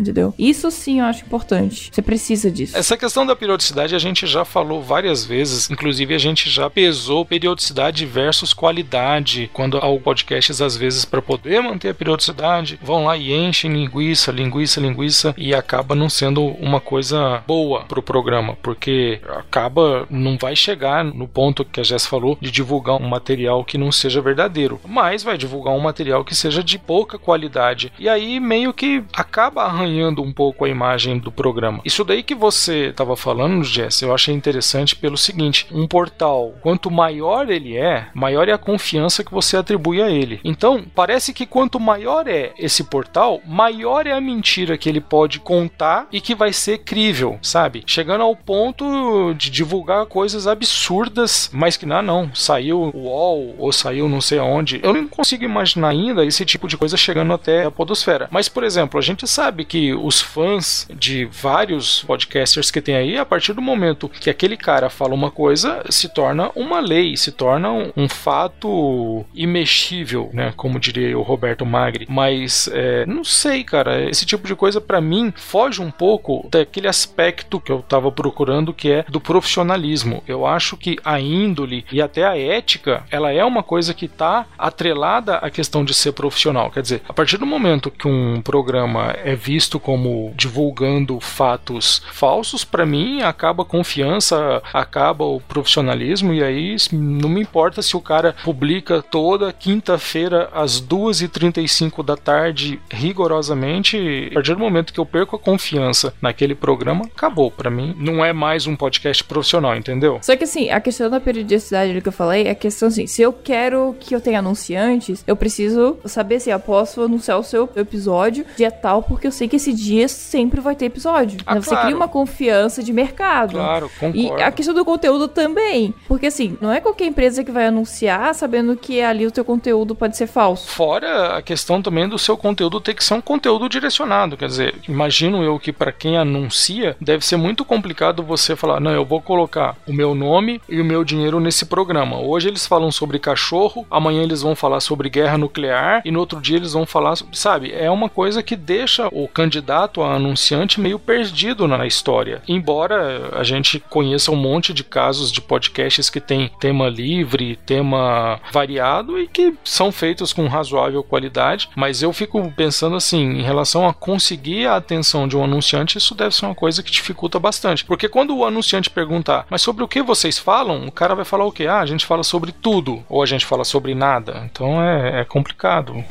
D: entendeu? Isso sim eu acho importante. Você precisa disso.
F: Essa questão da periodicidade a gente já falou várias vezes, inclusive a gente já pesou periodicidade versus qualidade, quando há podcasts às vezes para poder manter a periodicidade, vão lá e enchem linguiça, linguiça, linguiça e acaba não sendo uma coisa boa pro programa, porque acaba não vai chegar no ponto que a Jess falou de divulgar um material que não seja verdadeiro, mas vai divulgar um material que seja de pouca qualidade. E aí meio que acaba arranhando um pouco a imagem do programa. Isso daí que você estava falando, Jess, eu achei interessante pelo seguinte: um portal, quanto maior ele é, maior é a confiança que você atribui a ele. Então, parece que quanto maior é esse portal, maior é a mentira que ele pode contar e que vai ser crível, sabe? Chegando ao ponto de divulgar coisas absurdas, mas que não, não, saiu o UOL ou saiu não sei aonde. Eu não consigo imaginar ainda esse tipo de coisa chegando até a podosfera. Mas, por exemplo, a gente sabe que os fãs de vários podcasters que tem aí, a partir do momento que aquele cara fala uma coisa, se torna uma lei, se torna um, um fato imexível, né? Como diria o Roberto Magri. Mas, é, não sei, cara, esse tipo de coisa para mim foge um pouco daquele aspecto que eu tava procurando, que é do profissionalismo. Eu acho que a índole e até a ética, ela é uma coisa que tá atrelada à questão de ser profissional. Quer dizer, a partir do momento que um programa é visto como divulgando fatos falsos, para mim acaba a confiança, acaba o profissionalismo e aí não me importa se o cara publica toda quinta-feira às 2h35 da tarde rigorosamente, a partir do momento que eu perco a confiança naquele programa, acabou para mim. Não é mais um podcast profissional, entendeu?
D: Só que assim, a questão da periodicidade que eu falei é a questão assim, se eu quero que eu tenha anunciantes, eu preciso saber se eu posso anunciar o seu episódio dia tal, porque eu sei que esse dia sempre vai ter episódio.
F: Ah,
D: Você
F: claro.
D: cria uma confiança de mercado.
F: Claro,
D: E
F: concordo.
D: a questão do conteúdo também. Porque assim, não é qualquer empresa que vai anunciar sabendo que ali o teu conteúdo pode ser falso.
F: Fora a questão também do seu conteúdo ter que ser um conteúdo direcionado. Quer dizer, imagino eu que para quem anuncia, deve ser muito complicado você falar: não, eu vou colocar o meu nome e o meu dinheiro nesse programa. Hoje eles falam sobre cachorro, amanhã eles vão falar sobre guerra nuclear e no outro dia eles vão falar, sabe? É uma coisa que deixa o candidato a anunciante meio perdido na história. Embora a gente conheça um monte de casos de podcasts que tem tema livre, tema variado e que são feitos com razoável qualidade, mas eu fico pensando assim, em relação a conseguir a atenção de um anunciante, isso deve ser uma coisa que dificulta bastante. Porque quando o anunciante perguntar, mas sobre o que vocês falam, o cara vai falar o quê? Ah, a gente fala sobre tudo, ou a gente fala sobre nada. Então é, é complicado.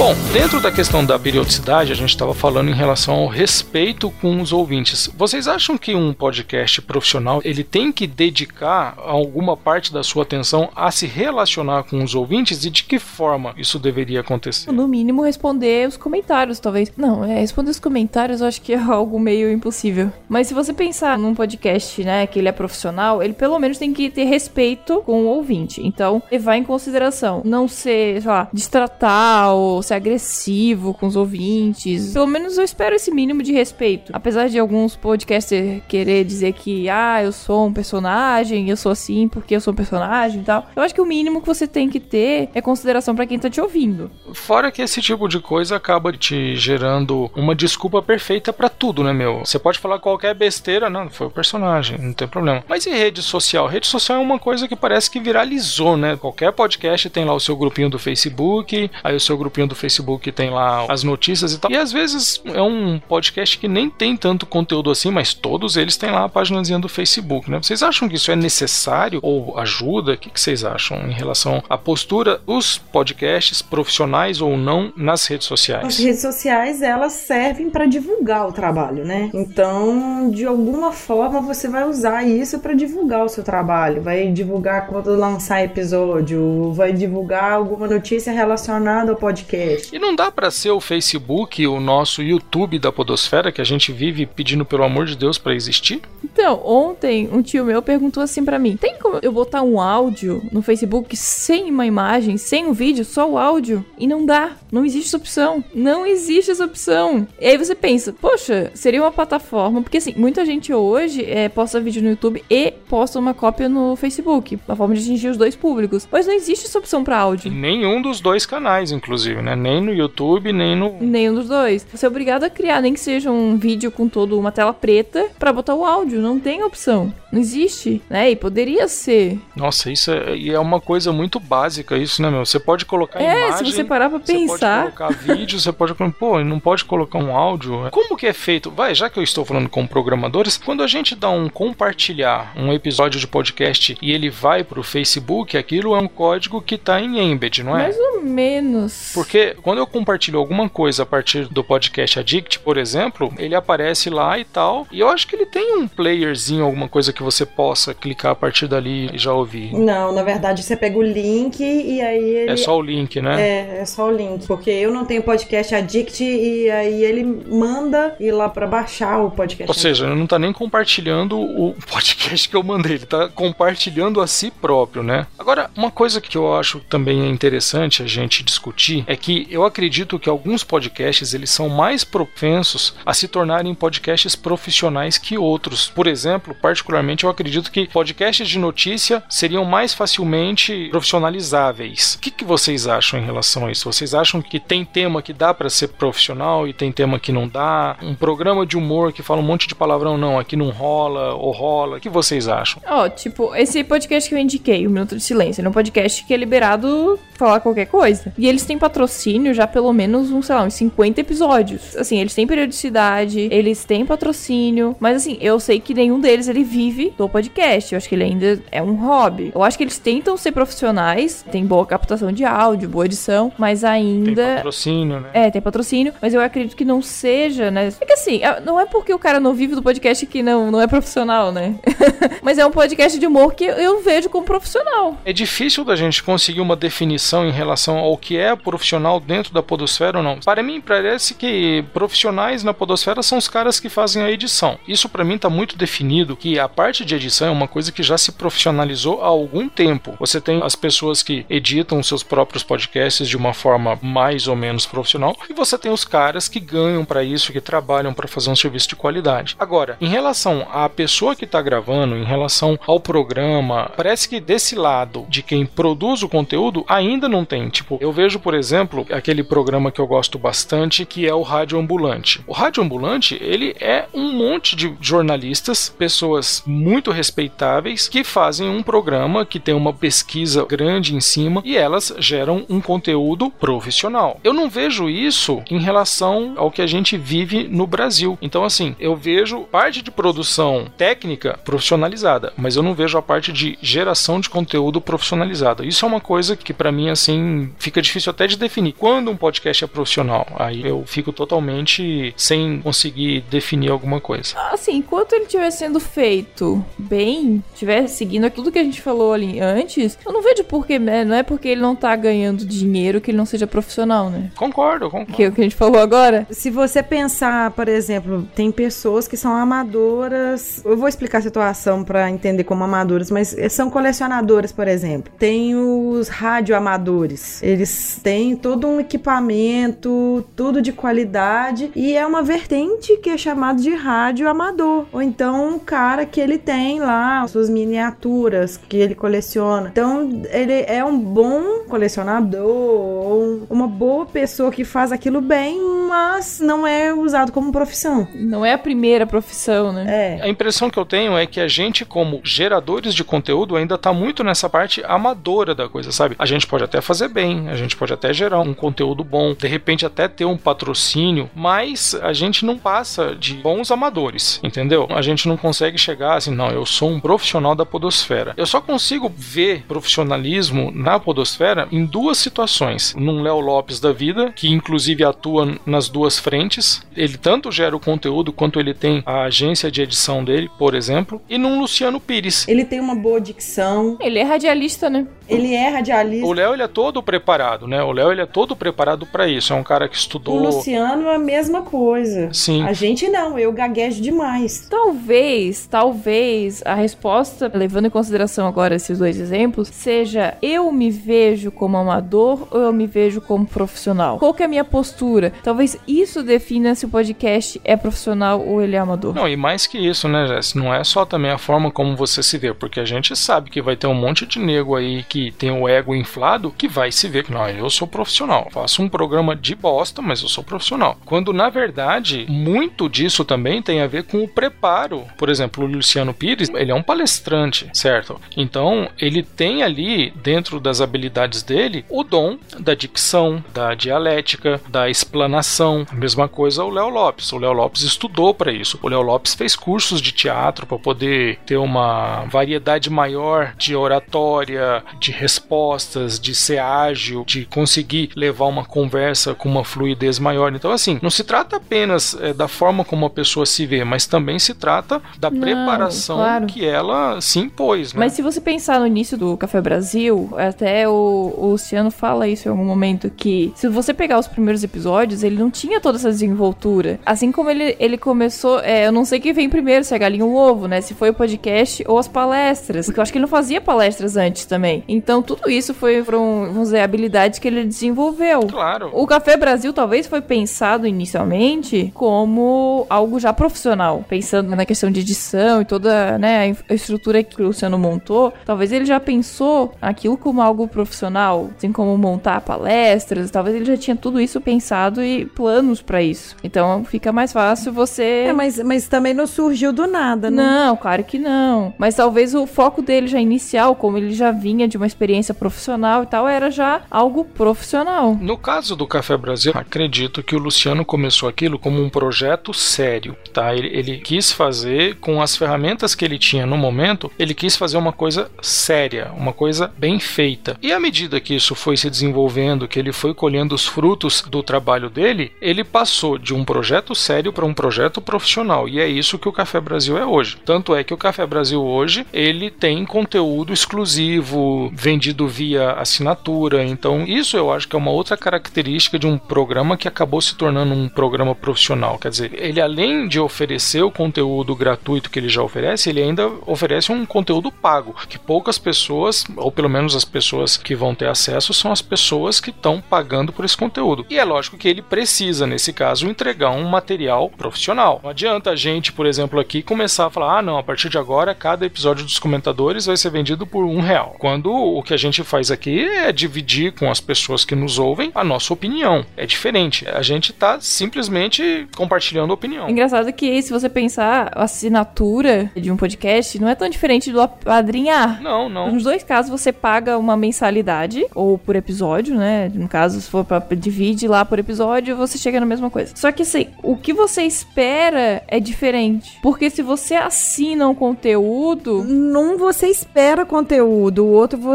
F: Bom, dentro da questão da periodicidade, a gente estava falando em relação ao respeito com os ouvintes. Vocês acham que um podcast profissional ele tem que dedicar alguma parte da sua atenção a se relacionar com os ouvintes e de que forma isso deveria acontecer?
D: No mínimo, responder os comentários, talvez. Não, é, responder os comentários eu acho que é algo meio impossível. Mas se você pensar num podcast, né, que ele é profissional, ele pelo menos tem que ter respeito com o ouvinte. Então, levar em consideração não ser, sei lá, destratar ou ser agressivo com os ouvintes. Pelo menos eu espero esse mínimo de respeito. Apesar de alguns podcasters querer dizer que, ah, eu sou um personagem, eu sou assim porque eu sou um personagem e tal. Eu acho que o mínimo que você tem que ter é consideração para quem tá te ouvindo.
F: Fora que esse tipo de coisa acaba te gerando uma desculpa perfeita para tudo, né, meu? Você pode falar qualquer besteira, não, foi o personagem, não tem problema. Mas e rede social? Rede social é uma coisa que parece que viralizou, né? Qualquer podcast tem lá o seu grupinho do Facebook, aí o seu grupinho do Facebook tem lá as notícias e tal. E às vezes é um podcast que nem tem tanto conteúdo assim, mas todos eles têm lá a páginazinha do Facebook, né? Vocês acham que isso é necessário ou ajuda? O que, que vocês acham em relação à postura dos podcasts, profissionais ou não, nas redes sociais?
C: As redes sociais, elas servem para divulgar o trabalho, né? Então, de alguma forma, você vai usar isso para divulgar o seu trabalho. Vai divulgar quando lançar episódio, vai divulgar alguma notícia relacionada ao podcast.
F: E não dá para ser o Facebook, o nosso YouTube da Podosfera, que a gente vive pedindo pelo amor de Deus para existir?
D: Então, ontem um tio meu perguntou assim para mim: tem como eu botar um áudio no Facebook sem uma imagem, sem um vídeo, só o áudio? E não dá. Não existe essa opção. Não existe essa opção. E aí você pensa, poxa, seria uma plataforma, porque assim, muita gente hoje é, posta vídeo no YouTube e posta uma cópia no Facebook, uma forma de atingir os dois públicos. Mas não existe essa opção para áudio.
F: Nenhum dos dois canais, inclusive, né? Nem no YouTube, nem no.
D: Nenhum dos dois. Você é obrigado a criar, nem que seja um vídeo com todo uma tela preta, para botar o áudio. Não tem opção. Não existe, né? E poderia ser.
F: Nossa, isso é, é uma coisa muito básica, isso, né, meu? Você pode colocar
D: É,
F: imagem.
D: se você parar pra
F: Você
D: pensar.
F: pode colocar vídeo, você pode. Pô, não pode colocar um áudio. Como que é feito? Vai, já que eu estou falando com programadores, quando a gente dá um compartilhar um episódio de podcast e ele vai pro Facebook, aquilo é um código que tá em embed, não é?
D: Mais ou menos.
F: Porque quando eu compartilho alguma coisa a partir do podcast Addict, por exemplo, ele aparece lá e tal. E eu acho que ele tem um playerzinho, alguma coisa que você possa clicar a partir dali e já ouvir.
C: Não, na verdade você pega o link e aí ele.
F: É só o link, né?
C: É, é só o link. Porque eu não tenho podcast Addict e aí ele manda ir lá pra baixar o podcast.
F: Ou seja, ele não tá nem compartilhando o podcast que eu mandei, ele tá compartilhando a si próprio, né? Agora, uma coisa que eu acho também é interessante a gente discutir é que eu acredito que alguns podcasts eles são mais propensos a se tornarem podcasts profissionais que outros. Por exemplo, particularmente eu acredito que podcasts de notícia seriam mais facilmente profissionalizáveis. O que, que vocês acham em relação a isso? Vocês acham que tem tema que dá para ser profissional e tem tema que não dá? Um programa de humor que fala um monte de palavrão, não, aqui não rola ou rola. O que vocês acham?
D: Ó, tipo, esse podcast que eu indiquei, o Minuto de Silêncio, é um podcast que é liberado falar qualquer coisa. E eles têm patrocínio já pelo menos, um, sei lá, uns 50 episódios. Assim, eles têm periodicidade, eles têm patrocínio, mas assim, eu sei que nenhum deles ele vive do podcast. Eu acho que ele ainda é um hobby. Eu acho que eles tentam ser profissionais, tem boa captação de áudio, boa edição, mas
F: Tem
D: ainda
F: patrocínio, né?
D: é, tem patrocínio, mas eu acredito que não seja, né? É que assim, não é porque o cara não vive do podcast que não, não é profissional, né? mas é um podcast de humor que eu vejo como profissional.
F: É difícil da gente conseguir uma definição em relação ao que é profissional dentro da podosfera ou não. Para mim parece que profissionais na podosfera são os caras que fazem a edição. Isso para mim tá muito definido que a parte de edição é uma coisa que já se profissionalizou há algum tempo. Você tem as pessoas que editam seus próprios podcasts de uma forma mais ou menos profissional e você tem os caras que ganham para isso, que trabalham para fazer um serviço de qualidade. Agora, em relação à pessoa que tá gravando, em relação ao programa, parece que desse lado de quem produz o conteúdo ainda não tem. Tipo, eu vejo, por exemplo, aquele programa que eu gosto bastante, que é o Rádio Ambulante. O Rádio Ambulante, ele é um monte de jornalistas, pessoas muito respeitáveis, que fazem um programa que tem uma pesquisa grande em cima e elas geram um conteúdo profissional. Eu não vejo isso em relação ao que a gente vive no Brasil. Então, assim, eu vejo parte de produção técnica profissionalizada, mas eu não vejo a parte de geração de conteúdo profissionalizada. Isso é uma coisa que, para mim, assim, fica difícil até de definir quando um podcast é profissional. Aí eu fico totalmente sem conseguir definir alguma coisa.
D: Assim, enquanto ele estiver sendo feito bem, estiver seguindo tudo que a gente falou ali antes, eu não vejo por que, né? Não é porque ele não tá ganhando dinheiro que ele não seja profissional, né?
F: Concordo, concordo.
D: Que é o que a gente falou agora.
C: Se você pensar, por exemplo, tem pessoas que são amadoras. Eu vou explicar a situação para entender como amadoras, mas são colecionadoras, por exemplo. Tem os radioamadores. Eles têm todo um equipamento, tudo de qualidade e é uma vertente que é chamado de rádio amador. Ou então um cara que ele tem lá suas miniaturas que ele coleciona. Então ele é um bom colecionador, ou uma boa pessoa que faz aquilo bem, mas não é usado como profissão.
D: Não é a primeira profissão, né?
C: É.
F: A impressão que eu tenho é que a gente, como geradores de conteúdo, ainda tá muito nessa parte amadora da coisa, sabe? A gente pode até fazer bem, a gente pode até gerar um conteúdo bom, de repente até ter um patrocínio, mas a gente não passa de bons amadores, entendeu? A gente não consegue chegar assim, não, eu sou um profissional da podosfera. Eu só consigo ver profissionalismo na podosfera em duas situações. Num Léo Lopes da vida, que inclusive atua nas duas frentes, ele tanto gera o conteúdo quanto ele tem a agência de edição dele, por exemplo, e num Luciano Pires.
C: Ele tem uma boa dicção,
D: Ele é radialista, né?
C: Ele é radialista.
F: O Léo ele é todo preparado, né? O Léo ele é todo preparado pra isso. É um cara que
C: O
F: estudou.
C: Luciano é a mesma coisa.
F: Sim.
C: A gente não, eu gaguejo demais.
D: Talvez, talvez a resposta, levando em consideração agora esses dois exemplos, seja eu me vejo como amador ou eu me vejo como profissional? Qual que é a minha postura? Talvez isso defina se o podcast é profissional ou ele é amador.
F: Não, e mais que isso, né, Jess? Não é só também a forma como você se vê, porque a gente sabe que vai ter um monte de nego aí que tem o ego inflado que vai se ver que, não, eu sou profissional. Faço um programa de bosta, mas eu sou profissional. Quando, na verdade, muito disso também tem a ver com o preparo. Por exemplo, o Luciano Pires, ele é um palestrante, certo? Então, ele tem ali, dentro das habilidades dele, o dom da dicção, da dialética, da explanação. A mesma coisa o Léo Lopes. O Léo Lopes estudou para isso. O Léo Lopes fez cursos de teatro para poder ter uma variedade maior de oratória, de respostas, de ser ágil, de conseguir levar uma conversa com uma fluidez maior. Então, assim, não se trata apenas é, da forma como a pessoa se vê, mas também se trata da
D: Não,
F: preparação
D: claro.
F: que ela se impôs. Né?
D: Mas se você pensar no início do Café Brasil, até o, o Luciano fala isso em algum momento, que se você pegar os primeiros episódios, ele não tinha toda essa desenvoltura. Assim como ele, ele começou, é, eu não sei quem vem primeiro, se é a galinha ou o ovo, né? Se foi o podcast ou as palestras. Porque eu acho que ele não fazia palestras antes também. Então tudo isso foi, foram, vamos dizer, habilidades que ele desenvolveu.
F: Claro.
D: O Café Brasil talvez foi pensado inicialmente como algo já profissional, pensando na questão de edição e toda né, a estrutura que o Luciano montou. Talvez ele já pensou aquilo como algo profissional, assim como montar palestras. Talvez ele já tinha tudo isso pensado e planos pra isso. Então fica mais fácil você.
C: É, mas, mas também não surgiu do nada, né?
D: Não, claro que não. Mas talvez o foco dele já inicial, como ele já vinha de uma experiência profissional e tal, era já algo profissional.
F: No caso do Café Brasil, acredito que o Luciano começou aquilo como um projeto sério, tá? Ele, ele quis fazer com as ferramentas que ele tinha no momento, ele quis fazer uma coisa séria, uma coisa bem feita. E à medida que isso foi se desenvolvendo, que ele foi colhendo os frutos do trabalho dele, ele passou de um projeto sério para um projeto profissional. E é isso que o Café Brasil é hoje. Tanto é que o Café Brasil hoje, ele tem conteúdo exclusivo, vendido via assinatura. Então, isso eu acho que é uma outra característica de um programa que acabou se tornando um programa profissional. Quer dizer, ele além de oferecer o conteúdo gratuito que ele já oferece, ele ainda oferece um conteúdo pago, que poucas pessoas, ou pelo menos as pessoas que vão ter acesso, são as pessoas que estão pagando por esse conteúdo. E é lógico que ele precisa, nesse caso, entregar um material profissional. Não adianta a gente, por exemplo, aqui começar a falar: ah, não, a partir de agora cada episódio dos comentadores vai ser vendido por um real. Quando o que a gente faz aqui é dividir com as pessoas que nos ouvem a nossa opinião. É diferente. A gente tá simplesmente compartilhando opinião.
D: Engraçado que se você pensar, a assinatura de um podcast não é tão diferente do apadrinhar.
F: Não, não.
D: Nos dois casos você paga uma mensalidade, ou por episódio, né? No caso, se for pra divide lá por episódio, você chega na mesma coisa. Só que assim, o que você espera é diferente. Porque se você assina um conteúdo,
C: Num você espera conteúdo, o outro você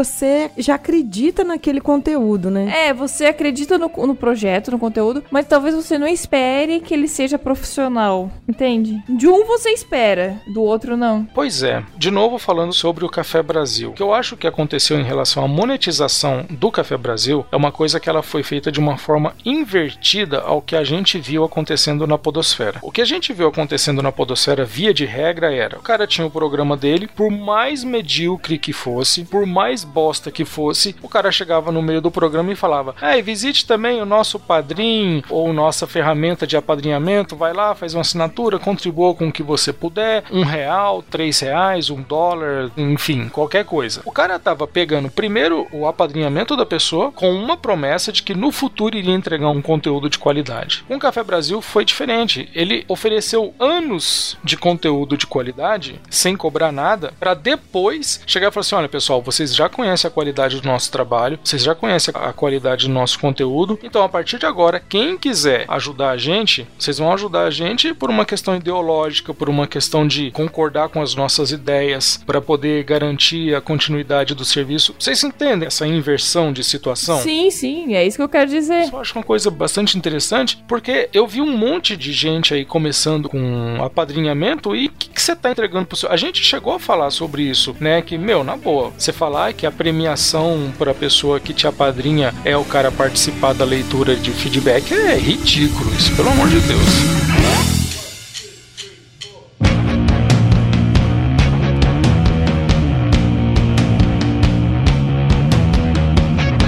C: já acredita naquele conteúdo, né?
D: É, você acredita no, no projeto, no conteúdo, mas talvez você não espere que ele seja profissional, entende? De um você espera, do outro não.
F: Pois é, de novo falando sobre o Café Brasil. O que eu acho que aconteceu em relação à monetização do Café Brasil é uma coisa que ela foi feita de uma forma invertida ao que a gente viu acontecendo na Podosfera. O que a gente viu acontecendo na Podosfera, via de regra, era: o cara tinha o programa dele, por mais medíocre que fosse, por mais bosta que fosse, o cara chegava no meio do programa e falava: Ah, visite também o nosso padrinho ou nossa ferramenta de apadrinhamento, vai lá, faz uma assinatura, contribua com o que você puder, um real, três reais, um dólar, enfim, qualquer coisa. O cara tava pegando primeiro o apadrinhamento da pessoa com uma promessa de que no futuro iria entregar um conteúdo de qualidade. Com o Café Brasil foi diferente. Ele ofereceu anos de conteúdo de qualidade sem cobrar nada para depois chegar e falar assim: olha pessoal, vocês já conhecem a qualidade do nosso trabalho, vocês já conhecem a qualidade do nosso conteúdo, então a partir de agora, quem quiser ajudar a gente, vocês vão ajudar a gente por uma questão ideológica, por uma questão de concordar com as nossas ideias, para poder garantir a continuidade do serviço. Vocês entendem essa inversão de situação?
D: Sim, sim, é isso que eu quero dizer.
F: Eu acho uma coisa bastante interessante, porque eu vi um monte de gente aí começando com apadrinhamento e o que você tá entregando pro seu. A gente chegou a falar sobre isso, né? Que, meu, na boa, você falar que a premiação pra pessoa que te apadrinha é o cara participar da leitura de feedback é ridículo, isso, pelo amor de Deus.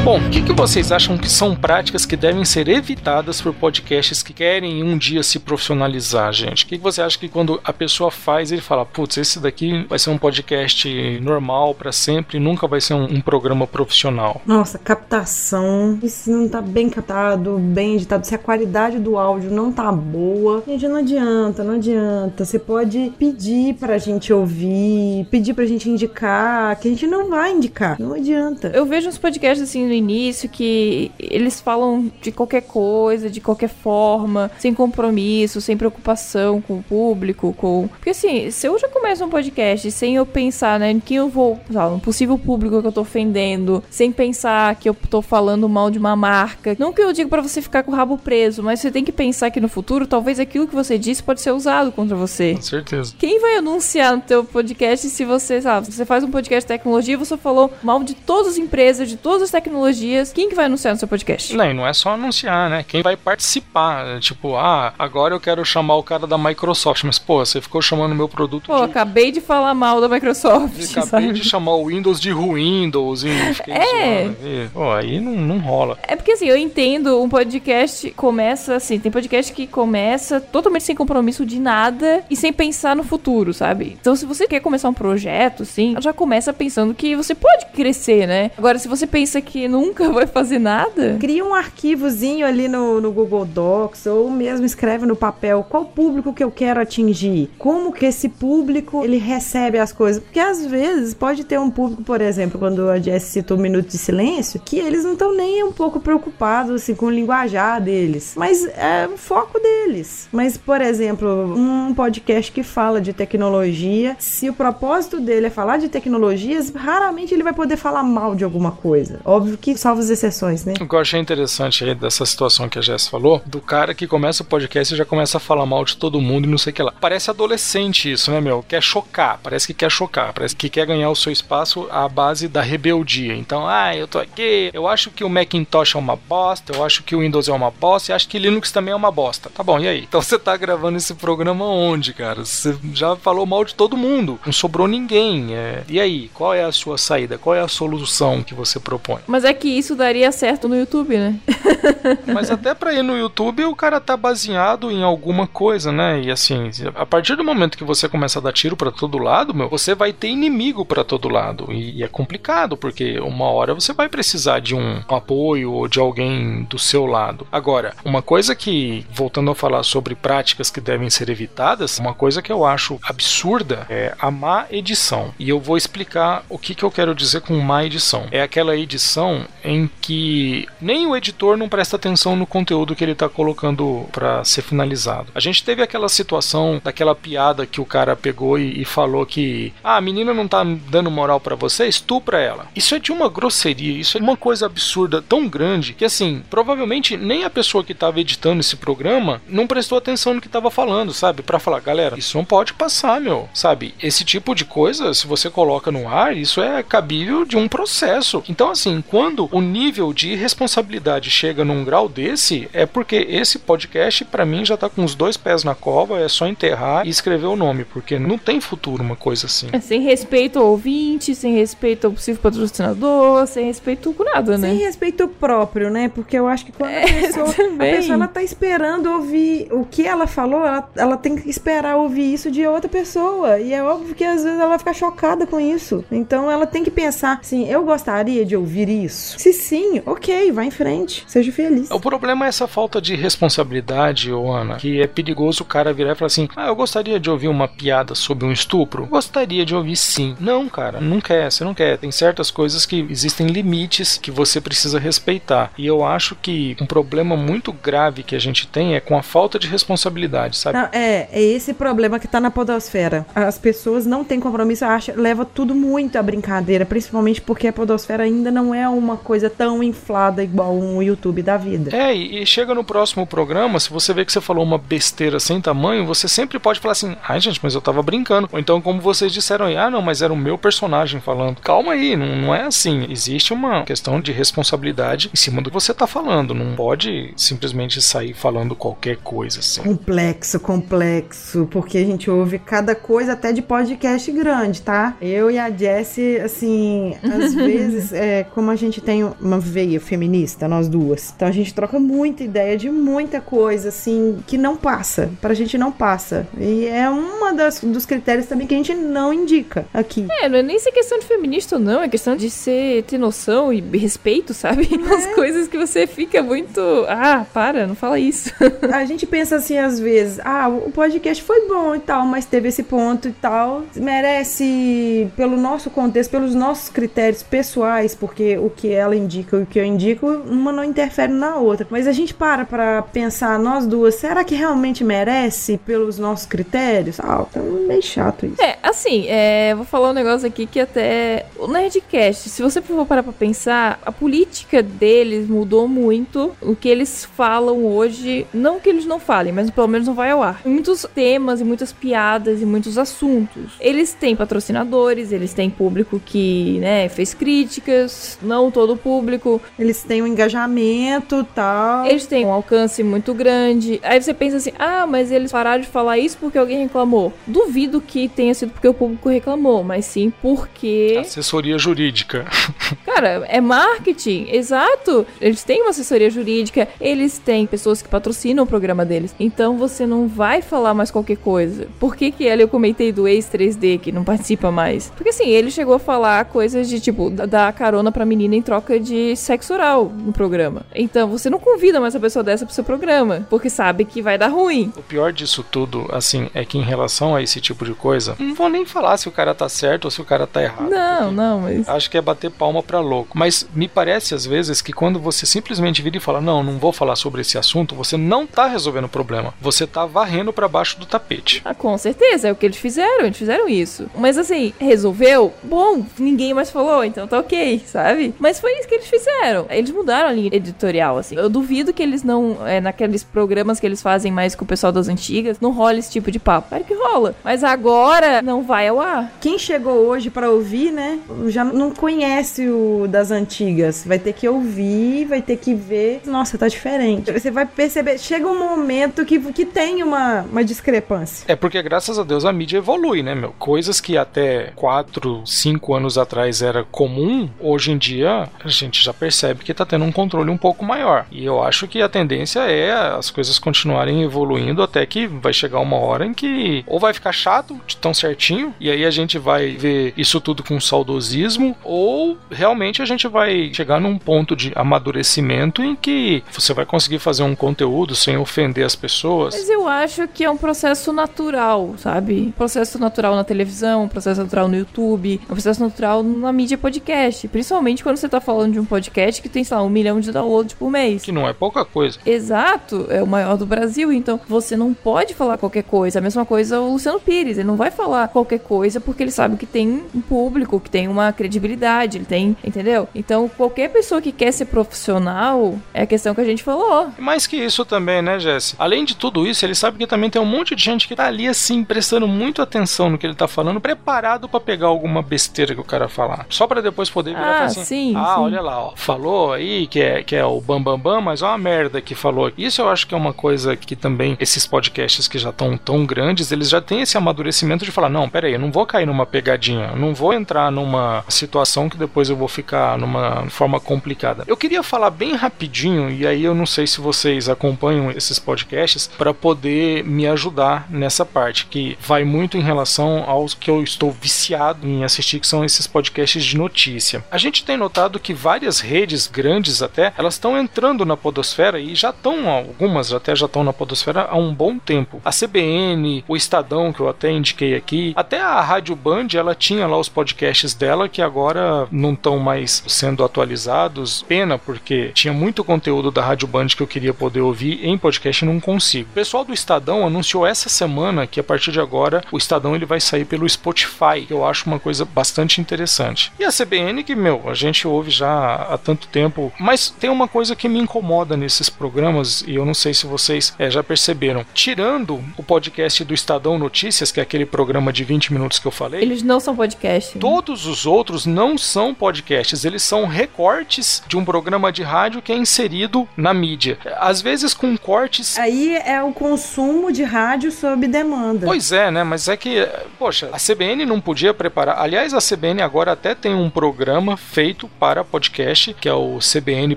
F: Bom, o que, que vocês acham que são práticas que devem ser evitadas por podcasts que querem um dia se profissionalizar, gente? O que, que você acha que quando a pessoa faz, ele fala, putz, esse daqui vai ser um podcast normal para sempre, nunca vai ser um, um, programa profissional?
C: Nossa, captação. Se não tá bem captado, bem editado, se a qualidade do áudio não tá boa, gente, não adianta, não adianta. Você pode pedir pra gente ouvir, pedir pra gente indicar, que a gente não vai indicar. Não adianta.
D: Eu vejo uns podcasts assim no início que eles falam de qualquer coisa, de qualquer forma, sem compromisso, sem preocupação com o público, com. Porque assim, se eu já começo um podcast sem eu pensar, né, em quem eu vou, sabe, um possível público que eu tô ofendendo, sem pensar que eu tô falando mal de uma marca. Não que eu digo para você ficar com o rabo preso, mas você tem que pensar que no futuro talvez aquilo que você disse pode ser usado contra você.
F: Com certeza.
D: Quem vai anunciar no teu podcast se você, sabe, você faz um podcast de tecnologia e você falou mal de todas as empresas, de todas as tecnologias tecnologias, quem que vai anunciar no seu podcast?
F: Não, e não é só anunciar, né? Quem vai participar? Tipo, ah, agora eu quero chamar o cara da Microsoft, mas pô, você ficou chamando meu produto
D: Pô,
F: de...
D: acabei de falar mal da Microsoft.
F: Acabei sabe? de chamar o Windows de Windows e
D: é.
F: zoando. Pô, aí não, não rola.
D: É porque assim, eu entendo, um podcast começa assim, tem podcast que começa totalmente sem compromisso de nada e sem pensar no futuro, sabe? Então se você quer começar um projeto, sim, já começa pensando que você pode crescer, né? Agora, se você pensa que nunca vai fazer nada.
C: Cria um arquivozinho ali no, no Google Docs ou mesmo escreve no papel qual público que eu quero atingir. Como que esse público ele recebe as coisas. Porque às vezes pode ter um público, por exemplo, quando a Jess citou o Minuto de Silêncio, que eles não estão nem um pouco preocupados assim, com o linguajar deles. Mas é o foco deles. Mas, por exemplo, um podcast que fala de tecnologia, se o propósito dele é falar de tecnologias, raramente ele vai poder falar mal de alguma coisa. Óbvio que salva exceções, né?
F: O que eu achei interessante aí dessa situação que a Jess falou, do cara que começa o podcast e já começa a falar mal de todo mundo e não sei o que lá. Parece adolescente isso, né, meu? Quer chocar, parece que quer chocar, parece que quer ganhar o seu espaço à base da rebeldia. Então, ah, eu tô aqui, eu acho que o Macintosh é uma bosta, eu acho que o Windows é uma bosta e acho que Linux também é uma bosta. Tá bom, e aí? Então você tá gravando esse programa onde, cara? Você já falou mal de todo mundo, não sobrou ninguém. É... E aí, qual é a sua saída? Qual é a solução que você propõe?
D: Mas é que isso daria certo no YouTube, né?
F: Mas até pra ir no YouTube, o cara tá baseado em alguma coisa, né? E assim, a partir do momento que você começa a dar tiro para todo lado, meu, você vai ter inimigo para todo lado. E, é complicado, porque uma hora você vai precisar de um apoio ou de alguém do seu lado. Agora, uma coisa que, voltando a falar sobre práticas que devem ser evitadas, uma coisa que eu acho absurda é a má edição. E eu vou explicar o que, que eu quero dizer com má edição. É aquela edição em que nem o editor não presta atenção no conteúdo que ele tá colocando para ser finalizado. A gente teve aquela situação daquela piada que o cara pegou e, e falou que ah, a menina não tá dando moral para você, estupra ela. Isso é de uma grosseria, isso é uma coisa absurda tão grande que assim, provavelmente nem a pessoa que tava editando esse programa não prestou atenção no que tava falando, sabe? Para falar, galera, isso não pode passar, meu, sabe? Esse tipo de coisa, se você coloca no ar, isso é cabível de um processo. Então assim, quando o nível de responsabilidade chega num grau desse, é porque esse podcast para mim já tá com os dois pés na cova, é só enterrar e escrever o nome, porque não tem futuro uma coisa assim.
D: É, sem respeito ao ouvinte, sem respeito ao possível patrocinador, sem respeito com nada, né?
C: Sem respeito próprio, né? Porque eu acho que quando
D: É,
C: a pessoa, a pessoa ela tá esperando ouvir o que ela falou, ela, ela tem que esperar ouvir isso de outra pessoa. E é óbvio que às vezes ela vai ficar chocada com isso. Então ela tem que pensar assim: eu gostaria de ouvir isso? Se sim, ok, vai em frente. Seja feliz.
F: O problema é essa falta de responsabilidade, Ana, que é perigoso o cara virar e falar assim: Ah, eu gostaria de ouvir uma piada sobre um estupro? Gostaria de ouvir sim. Não, cara, não quer, você não quer. Tem certas coisas que existem limites que você precisa respeitar. E eu acho que um problema muito grave que a gente tem é com a falta de responsabilidade, sabe?
C: Não, é, é esse problema que tá na podosfera. As pessoas não têm compromisso, acha, leva tudo muito à brincadeira, principalmente porque a podosfera ainda não é uma coisa tão inflada igual um YouTube da vida.
F: É, e e chega no próximo programa, se você vê que você falou uma besteira sem tamanho, você sempre pode falar assim: ai gente, mas eu tava brincando. Ou então, como vocês disseram aí, ah não, mas era o meu personagem falando. Calma aí, não, não é assim. Existe uma questão de responsabilidade em cima do que você tá falando. Não pode simplesmente sair falando qualquer coisa assim.
C: Complexo, complexo, porque a gente ouve cada coisa até de podcast grande, tá? Eu e a Jessie, assim, às vezes, é, como a gente tem uma veia feminista, nós duas, então a gente troca muita ideia de muita coisa, assim, que não passa, pra gente não passa. E é uma das, dos critérios também que a gente não indica aqui.
D: É, não é nem ser questão de feminista ou não, é questão de ser, ter noção e respeito, sabe? As coisas que você fica muito. Ah, para, não fala isso.
C: A gente pensa assim às vezes, ah, o podcast foi bom e tal, mas teve esse ponto e tal. Merece, pelo nosso contexto, pelos nossos critérios pessoais, porque o que ela indica e o que eu indico, uma não interfere na outra. Mas a gente para pra pensar, nós duas, será que realmente merece pelos nossos critérios? Ah, é meio chato isso.
D: É, assim, é, vou falar um negócio aqui que até. O Nerdcast, se você for parar pra pensar, a política deles mudou muito. O que eles falam hoje, não que eles não falem, mas pelo menos não vai ao ar. Muitos temas e muitas piadas e muitos assuntos. Eles têm patrocinadores, eles têm público que, né, fez críticas, não todo o público.
C: Eles têm um engajamento e tal.
D: Eles têm um alcance muito grande. Aí você pensa assim: ah, mas eles pararam de falar isso porque alguém reclamou. Duvido que tenha sido porque o público reclamou, mas sim porque.
F: Assessoria jurídica.
D: Cara, é marketing, exato. Eles têm uma assessoria jurídica, eles têm pessoas que patrocinam o programa deles. Então você não vai falar mais qualquer coisa. Por que que ela eu comentei do ex 3D que não participa mais? Porque assim, ele chegou a falar coisas de tipo da- dar carona pra menina em troca de sexo oral no programa. Então você não convida mais uma pessoa dessa pro seu programa, porque sabe que vai dar ruim.
F: O pior disso tudo, assim, é que em relação a esse tipo de coisa, não vou nem falar se o cara tá certo ou se o cara tá errado.
D: Não, não, mas
F: Acho que é bater palma pra louco. Mas me parece às vezes que quando você simplesmente vira e fala, não, não vou falar sobre esse assunto, você não tá resolvendo o problema. Você tá varrendo pra baixo do tapete.
D: Ah, com certeza, é o que eles fizeram, eles fizeram isso. Mas assim, resolveu? Bom, ninguém mais falou, então tá ok, sabe? Mas foi isso que eles fizeram. Eles mudaram a linha editorial, assim. Eu duvido que eles não, é, naqueles programas que eles fazem mais com o pessoal das antigas, não rola esse tipo de papo. Claro que rola. Mas agora não vai ao ar.
C: Quem chegou hoje pra ouvir, né, já não conhece o das antigas. Vai ter que ouvir, vai ter que ver. Nossa, tá diferente. Você vai perceber. Chega um momento que, que tem uma, uma discrepância.
F: É porque, graças a Deus, a mídia evolui, né, meu? Coisas que até 4, 5 anos atrás era comum, hoje em dia a gente já percebe que tá tendo um controle um pouco maior. E eu acho que a tendência é as coisas continuarem evoluindo até que vai chegar uma hora em que ou vai ficar chato tão certinho, e aí a gente vai ver isso tudo com saudosismo, ou realmente a gente vai chegar num ponto de amadurecimento em que você vai conseguir fazer um conteúdo sem ofender as pessoas.
D: Mas eu acho que é um processo natural, sabe? Um processo natural na televisão, um processo natural no YouTube, um processo natural na mídia podcast. Principalmente quando você tá falando de um podcast que tem, sei lá, um milhão de downloads por mês.
F: Que não é pouca coisa.
D: Exato, é o maior do Brasil, então você não pode falar qualquer coisa. A mesma coisa o Luciano Pires, ele não vai falar qualquer coisa porque ele sabe que tem um público, que tem uma credibilidade, ele tem, entendeu? Então qualquer pessoa que quer ser profissional, é a questão que a gente falou.
F: E mais que isso também, né, Jesse? Além de tudo isso, ele sabe que também tem um monte de gente que tá ali assim, prestando muito atenção no que ele tá falando, preparado para pegar alguma besteira que o cara falar. Só para depois poder virar
D: Ah,
F: assim:
D: sim,
F: Ah,
D: sim.
F: olha lá, ó, falou aí que é, que é o Bambambam, bam, bam, mas ó a merda que falou. Isso eu acho que é uma coisa que também esses podcasts que já estão tão grandes, eles já têm esse amadurecimento de falar: não, peraí, eu não vou cair numa pegadinha, não vou entrar numa situação que depois eu vou ficar numa forma complicada. Eu queria falar bem rapidinho, e aí eu não sei se vocês acompanham esses podcasts, para poder me ajudar nessa parte, que vai muito em relação aos que eu estou viciado em assistir, que são esses podcasts de notícia. A gente tem notado que várias redes grandes até, elas estão entrando na podosfera e já estão, algumas até já estão na podosfera há um bom tempo. A CBN, o Estadão, que eu até indiquei aqui, até a Rádio Band, ela tinha lá os podcasts dela que agora não estão mais sendo atualizados. Pena, porque tinha muito conteúdo da Rádio Band que eu queria poder ouvir em podcast e não consigo. O pessoal do Estadão anunciou essa semana que a partir de agora o Estadão ele vai sair pelo Spotify, que eu acho uma coisa bastante interessante. E a CBN, que, meu, a gente ouve já há tanto tempo, mas tem uma coisa que me incomoda nesses programas, e eu não sei se vocês eh, já perceberam. Tirando o podcast do Estadão Notícias, que é aquele programa de 20 minutos que eu falei,
D: Eles não são podcast. né?
F: Todos os outros não são podcasts, eles são recortes de um programa de rádio que é inserido na mídia. Às vezes com cortes.
C: Aí é o consumo de rádio sob demanda.
F: Pois é, né? Mas é que, poxa, a CBN não podia preparar. Aliás, a CBN agora até tem um programa feito para podcast, que é o CBN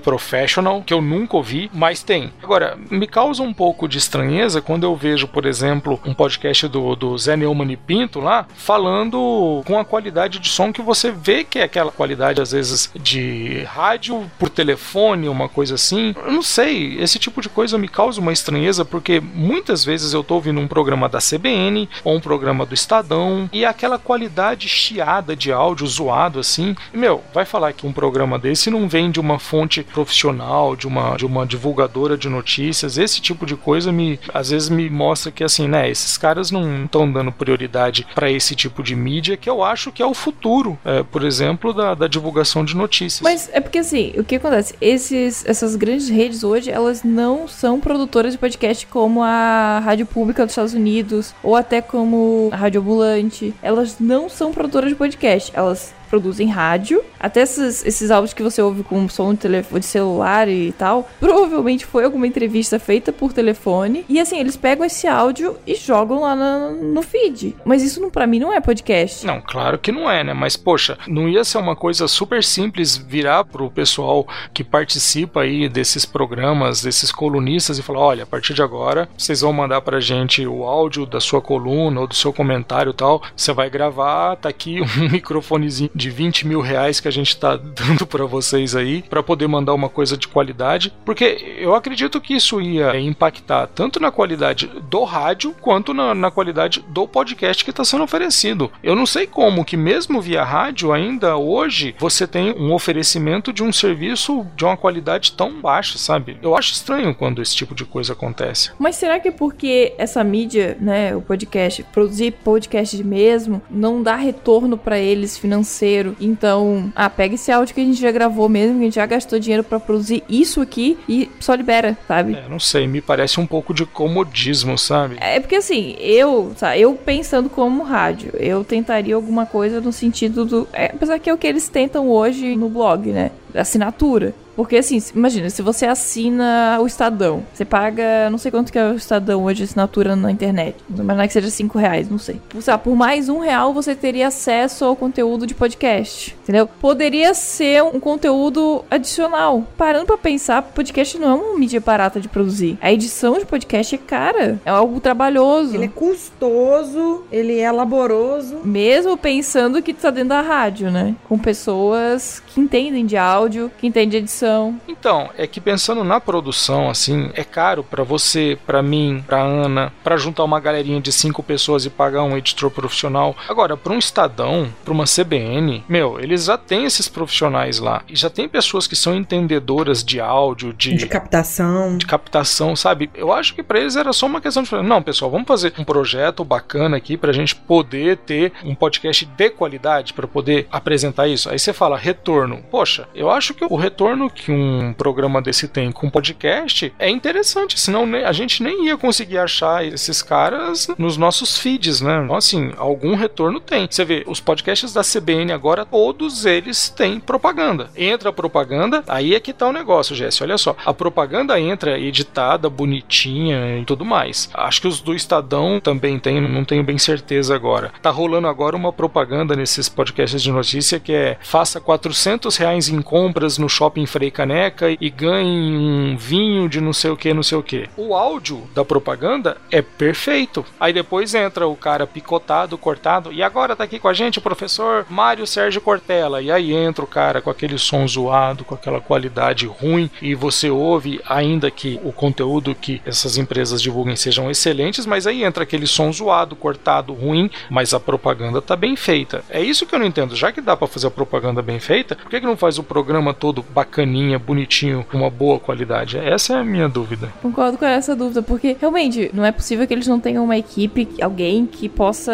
F: Professional, que eu nunca ouvi, mas tem. Agora, me causa um pouco de estranheza quando eu vejo, por exemplo, um podcast do, do Zé Neumann e Pinto lá, falando com a qualidade de som que você vê que é aquela qualidade, às vezes, de rádio por telefone, uma coisa assim. Eu não sei, esse tipo de coisa me causa uma estranheza, porque muitas vezes eu tô ouvindo um programa da CBN ou um programa do Estadão e aquela qualidade chiada de áudio, zoado assim. Meu, vai falar que um programa desse não vem de uma fonte profissional, de uma, de uma divulgadora de notícias, esse tipo de coisa me às vezes me mostra que assim, né, esses caras não estão dando prioridade para esse tipo de mídia que eu acho que é o futuro, é, por exemplo, da, da divulgação de notícias.
D: Mas é porque assim, o que acontece? Esses, essas grandes redes hoje, elas não são produtoras de podcast como a Rádio Pública dos Estados Unidos, ou até como a Rádio Ambulante. Elas não são produtoras de podcast. Elas produzem rádio. Até esses, esses áudios que você ouve com som de, telefone, de celular e tal, provavelmente foi alguma entrevista feita por telefone. E assim, eles pegam esse áudio e jogam lá na- no feed. Mas isso pra mim não é podcast.
F: Não, claro que não é, né? Mas, poxa, não ia ser uma coisa super simples virar pro pessoal que participa aí desses programas, desses colunistas e falar: olha, a partir de agora vocês vão mandar pra gente o áudio da sua coluna ou do seu comentário e tal. Você vai gravar, tá aqui um microfonezinho de 20 mil reais que a gente tá dando pra vocês aí, pra poder mandar uma coisa de qualidade. Porque eu acredito que isso ia impactar tanto na qualidade do rádio quanto na, na qualidade do podcast que está sendo oferecido. Eu não sei como que mesmo via rádio ainda hoje você tem um oferecimento de um serviço de uma qualidade tão baixa, sabe? Eu acho estranho quando esse tipo de coisa acontece.
D: Mas será que é porque essa mídia, né, o podcast, produzir podcast mesmo, não dá retorno pra eles financeiro? Então, ah, pega esse áudio que a gente já gravou mesmo, que a gente já gastou dinheiro pra produzir isso aqui e só libera, sabe?
F: É, não sei, me parece um pouco de comodismo, sabe?
D: É porque assim, eu, sabe, eu pensando como rádio, eu tentaria alguma coisa no sentido do. É, apesar que é o que eles tentam hoje no blog, né? Assinatura. Porque assim, imagina, se você assina o Estadão, você paga, não sei quanto que é o Estadão hoje, assinatura na internet. Vamos imaginar que seja 5 reais, não sei. Por, sei lá, por mais um real você teria acesso ao conteúdo de podcast. Entendeu? Poderia ser um conteúdo adicional. Parando pra pensar, podcast não é uma mídia barata de produzir. A edição de podcast é cara. É algo trabalhoso.
C: Ele é custoso, ele é laboroso.
D: Mesmo pensando que tá dentro da rádio, né? Com pessoas que entendem de áudio, que entendem de edição produção.
F: Então, é que pensando na produção, assim, é caro pra você, pra mim, pra Ana, pra juntar uma galerinha de cinco pessoas e pagar um editor profissional. Agora, pra um Estadão, pra uma CBN, meu, eles já têm esses profissionais lá. E já tem pessoas que são entendedoras de áudio, de,
C: De captação.
F: de captação, sabe? Eu acho que pra eles era só uma questão de falar, não, pessoal, vamos fazer um projeto bacana aqui pra gente poder ter um podcast de qualidade pra poder apresentar isso. Aí você fala retorno. Poxa, eu acho que o retorno que um programa desse tem com podcast é interessante, senão a gente nem ia conseguir achar esses caras nos nossos feeds, né? Então, assim, algum retorno tem. Você vê, os podcasts da CBN agora, todos eles têm propaganda. Entra a propaganda, aí é que tá o negócio, Jesse. Olha só, a propaganda entra editada, bonitinha e tudo mais. Acho que os do Estadão também tem, não tenho bem certeza agora. Tá rolando agora uma propaganda nesses podcasts de notícia que é faça 400 reais em compras no shopping Frei Caneca e ganhe um vinho de não sei o que, não sei o que. O áudio da propaganda é perfeito. Aí depois entra o cara picotado, cortado, e agora tá aqui com a gente o professor Mário Sérgio Cortella. E aí entra o cara com aquele som zoado, com aquela qualidade ruim, e você ouve, ainda que o conteúdo que essas empresas divulguem sejam excelentes, mas aí entra aquele som zoado, cortado, ruim, mas a propaganda tá bem feita. É isso que eu não entendo. Já que dá pra fazer a propaganda bem feita, por que, que não faz o programa todo bonitinho, com uma boa qualidade? Essa é a minha dúvida.
D: Concordo com essa dúvida, porque realmente não é possível que eles não tenham uma equipe, alguém que possa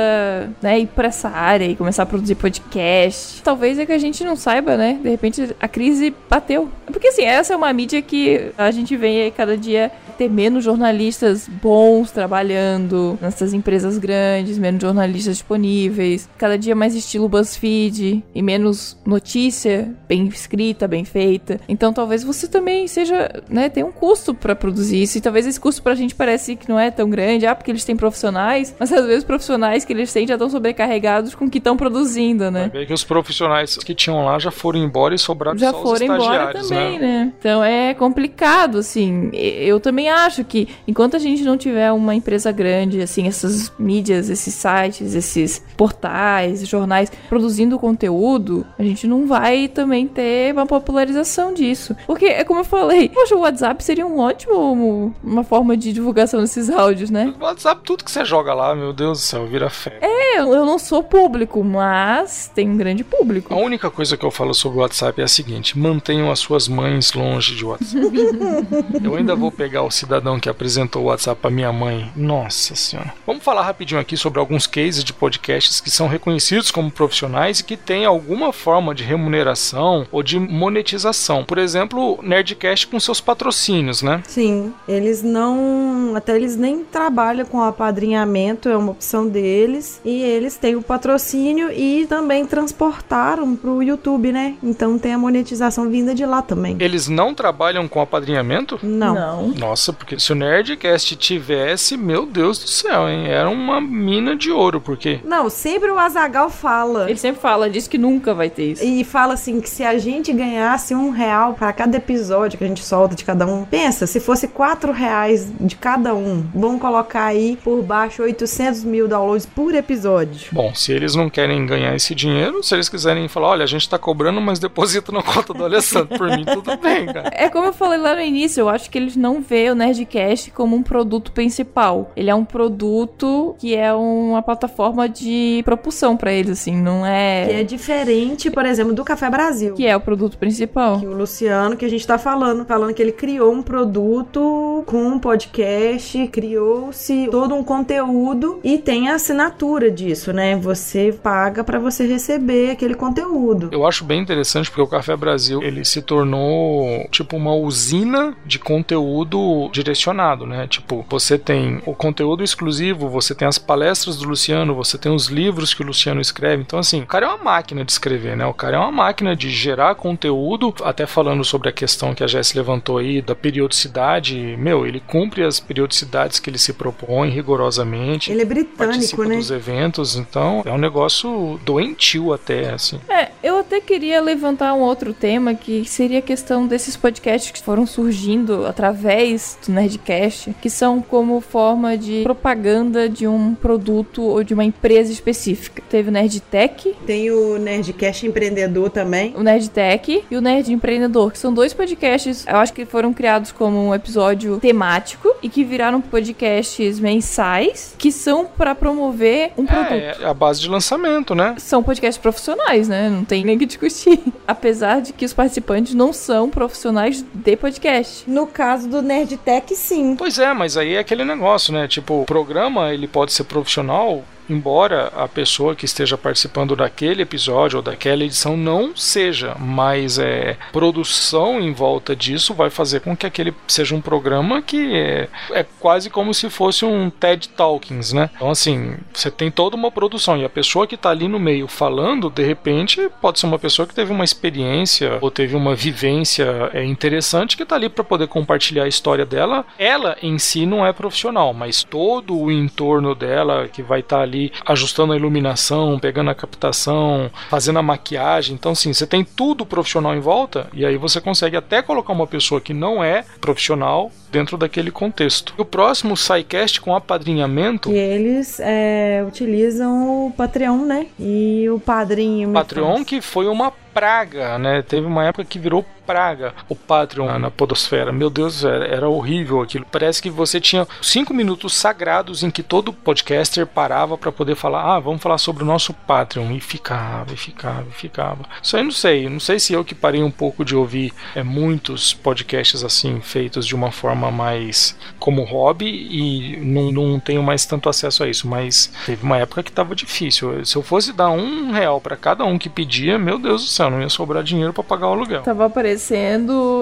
D: né, ir pra essa área e começar a produzir podcast. Talvez é que a gente não saiba, né? De repente a crise bateu. Porque assim, essa é uma mídia que a gente vê aí cada dia ter menos jornalistas bons trabalhando nessas empresas grandes, menos jornalistas disponíveis, cada dia mais estilo BuzzFeed e menos notícia bem escrita, bem feita. Então talvez você também seja, né, tem um custo pra produzir isso e talvez esse custo pra gente parece que não é tão grande, ah, porque eles têm profissionais, mas às vezes os profissionais que eles têm já estão sobrecarregados com o que estão produzindo, né?
F: ver que os profissionais que tinham lá já foram embora e sobraram
D: Já
F: só os
D: foram embora
F: estagiários,
D: também,
F: né?
D: né? Então é complicado, assim. Eu também acho que enquanto a gente não tiver uma empresa grande, assim, essas mídias, esses sites, esses portais, jornais produzindo conteúdo, a gente não vai também ter uma popularização disso. Porque é como eu falei, poxa, o WhatsApp seria um ótimo uma forma de divulgação desses áudios, né?
F: O WhatsApp, tudo que você joga lá, meu Deus do céu, vira fé.
D: É, eu eu não sou público, mas tem um grande público.
F: A única coisa que eu falo sobre o WhatsApp é a seguinte: mantenham as suas mães longe de WhatsApp. eu ainda vou pegar o cidadão que apresentou o WhatsApp pra minha mãe. Nossa senhora. Vamos falar rapidinho aqui sobre alguns cases de podcasts que são reconhecidos como profissionais e que têm alguma forma de remuneração ou de monetização. Por exemplo, o Nerdcast com seus patrocínios, né?
C: Sim, eles não. Até eles nem trabalham com apadrinhamento, é uma opção deles. E eles têm o patrocínio e também transportaram pro YouTube, né? Então tem a monetização vinda de lá também.
F: Eles não trabalham com apadrinhamento?
C: Não.
F: Nossa, porque se o Nerdcast tivesse, meu Deus do céu, hein? Era uma mina de ouro, porque
C: Não, sempre o Azagal fala.
D: Ele sempre fala, diz que nunca vai ter isso.
C: E fala assim que se a gente ganhasse um real para cada episódio que a gente solta de cada um, pensa, se fosse quatro reais de cada um, vamos colocar aí por baixo 800 mil downloads por episódio.
F: Bom, se eles não querem ganhar esse dinheiro, se eles quiserem falar, olha, a gente tá cobrando, mas deposita na conta do Alessandro, por mim tudo bem, cara.
D: É como eu falei lá no início, eu acho que eles não veem o Nerdcast como um produto principal. Ele é um produto que é uma plataforma de propulsão pra eles, assim, não
C: Que é
D: é.
C: diferente, por exemplo, do Café Brasil.
D: Que é o produto principal.
C: Que o Luciano, que a gente tá falando, falando que ele criou um produto com um podcast, criou-se todo um conteúdo e tem a assinatura disso, né? Você paga pra você receber aquele conteúdo.
F: Eu acho bem interessante porque o Café Brasil ele se tornou tipo uma usina de conteúdo direcionado, né? Tipo, você tem o conteúdo exclusivo, você tem as palestras do Luciano, você tem os livros que o Luciano escreve. Então, assim, o cara é uma máquina de escrever, né? O cara é uma máquina de gerar conteúdo. Até falando sobre a questão que a Jess levantou aí da periodicidade, meu, ele cumpre as periodicidades que ele se propõe rigorosamente.
C: Ele é britânico,
F: participa
C: né?
F: dos eventos, então é um negócio doentio até, assim.
D: É, Eu até queria levantar um outro tema que seria a questão desses podcasts que foram surgindo através do Nerdcast, que são como forma de propaganda de um produto ou de uma empresa específica. Teve o Nerdtech,
C: Tem o Nerdcast Empreendedor também.
D: o Nerdtech e o Nerd Empreendedor, que são dois podcasts, eu acho que foram criados como um episódio temático e que viraram podcasts mensais, que são para promover um produto.
F: É, é a base de lançamento, né?
D: São podcasts profissionais, né? Não tem nem o que discutir. Apesar de que os participantes não são profissionais de podcast.
C: No caso do Nerdtech, sim.
F: Pois é, mas aí é aquele negócio, né? Tipo, o programa ele pode ser profissional, embora a pessoa que esteja participando daquele episódio ou daquela edição não seja, mas é produção em volta disso vai fazer com que aquele seja um programa que é, é quase como se fosse um TED Talkings, né? Então assim, você tem toda uma produção e a pessoa que está ali no meio falando, de repente, pode ser uma pessoa que teve uma experiência ou teve uma vivência é, interessante que está ali para poder compartilhar a história dela. Ela em si não é profissional, mas todo o entorno dela que vai estar ali ajustando a iluminação, pegando a captação, fazendo a maquiagem. Então, sim, você tem tudo profissional em volta e aí você consegue até colocar uma pessoa que não é profissional dentro daquele contexto. E o próximo SciCast com apadrinhamento.
C: E eles é, utilizam o Patreon, né? E o padrinho.
F: Patreon
C: faz.
F: que foi uma praga, né? Teve uma época que virou praga o Patreon na- na podosfera. Meu Deus, era, era horrível aquilo. Parece que você tinha cinco minutos sagrados em que todo podcaster parava para poder falar, ah, vamos falar sobre o nosso Patreon e ficava, e ficava, e ficava. Isso aí não sei, não sei se eu que parei um pouco de ouvir é, muitos podcasts assim feitos de uma forma mais como hobby e não, não tenho mais tanto acesso a isso. Mas teve uma época que tava difícil. Se eu fosse dar um real para cada um que pedia, meu Deus do céu, não ia sobrar dinheiro para pagar o aluguel.
D: Tava aparecendo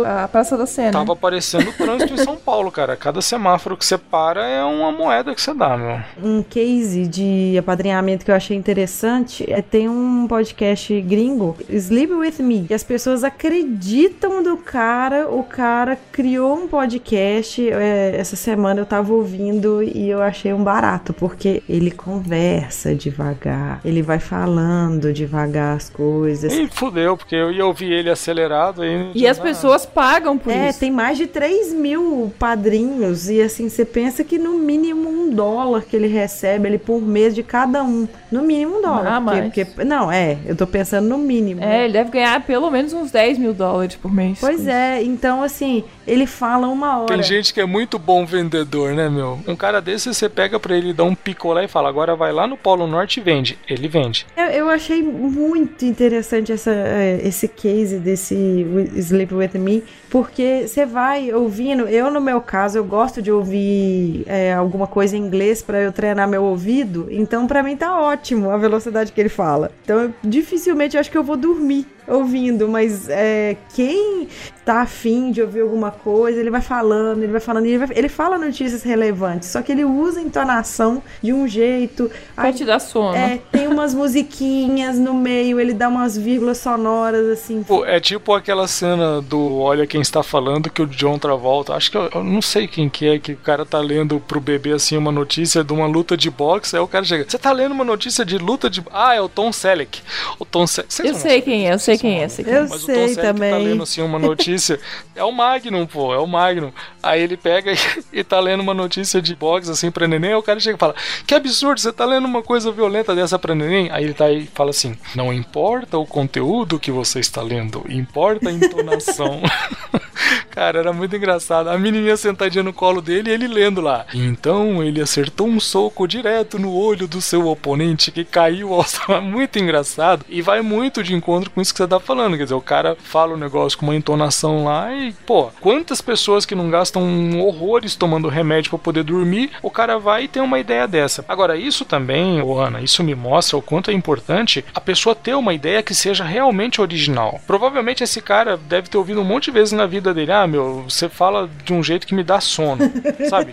D: a Praça da Cena.
F: Tava aparecendo o trânsito em São Paulo, cara. Cada semáforo que você para é uma moeda que você dá, meu.
C: Um case de apadrinhamento que eu achei interessante é tem um podcast gringo, Sleep With Me, que as pessoas acreditam do cara. O cara criou um podcast. é, essa semana eu tava ouvindo e eu achei um barato, porque ele conversa devagar, ele vai falando devagar as coisas.
F: E fudeu, porque eu ia ouvir ele acelerado
D: E as pessoas pagam por
C: É,
D: isso.
C: tem mais de 3 mil padrinhos. E assim, você pensa que no mínimo um dólar que ele recebe ele por mês de cada um. No mínimo um dólar.
D: Ah,
C: porque,
D: mais.
C: porque- não, é, eu tô pensando no mínimo.
D: É, ele deve ganhar pelo menos uns 10 mil dólares por mês.
C: Pois é, então assim, ele fala uma hora.
F: Tem gente que é muito bom vendedor, né, meu? Um cara desse você pega pra ele dar um picolé e fala: agora vai lá no Polo Norte e vende. Ele vende.
C: Eu, eu achei muito interessante essa, é, esse case desse Sleep With Me, porque você vai ouvindo. Eu, no meu caso, eu gosto de ouvir é, alguma coisa em inglês para eu treinar meu ouvido, então pra mim tá ótimo a velocidade que ele fala. Então, eu, dificilmente eu acho que eu vou dormir ouvindo, mas é, quem tá afim de ouvir alguma coisa, ele vai falando, ele vai falando, ele, vai- ele fala notícias relevantes, só que ele usa a entonação de um jeito.
D: Pra te dar sono.
C: É, tem umas musiquinhas no meio, ele dá umas vírgulas sonoras, assim.
F: Pô, é tipo aquela cena do Olha Quem Está Falando que o John Travolta. Acho que eu, eu não sei quem que é, que o cara tá lendo pro bebê assim uma notícia de uma luta de boxe. Aí o cara chega: Você tá lendo uma notícia de luta de. Ah, é o Tom Selleck. O Tom Selleck.
D: Eu sei quem é, eu sei quem é, eu sei quem é.
C: Eu
F: Mas o Tom
C: sei
F: Selleck
C: também.
F: tá lendo assim uma notícia. é o Magnum, pô, é o Magnum. Aí ele pega e, e tá lendo uma notícia de boxe assim pra neném. Aí o cara chega e fala: Que absurdo, você tá lendo uma coisa violenta dessa pra neném? Aí ele tá aí e fala assim: Não importa o conteúdo que você está lendo, importa a entonação. Cara, era muito engraçado. A menininha sentadinha no colo dele e ele lendo lá. Então ele acertou um soco direto no olho do seu oponente que caiu ao. Muito engraçado. E vai muito de encontro com isso que você tá falando. Quer dizer, o cara fala o negócio com uma entonação lá e, pô, quantas pessoas que não gastam horrores tomando remédio pra poder dormir, o cara vai e tem uma ideia dessa. Agora, isso também, ô Ana, isso me mostra o quanto é importante a pessoa ter uma ideia que seja realmente original. Provavelmente esse cara deve ter ouvido um monte de vezes na vida dele: ah, meu, você fala de um jeito que me dá sono, sabe?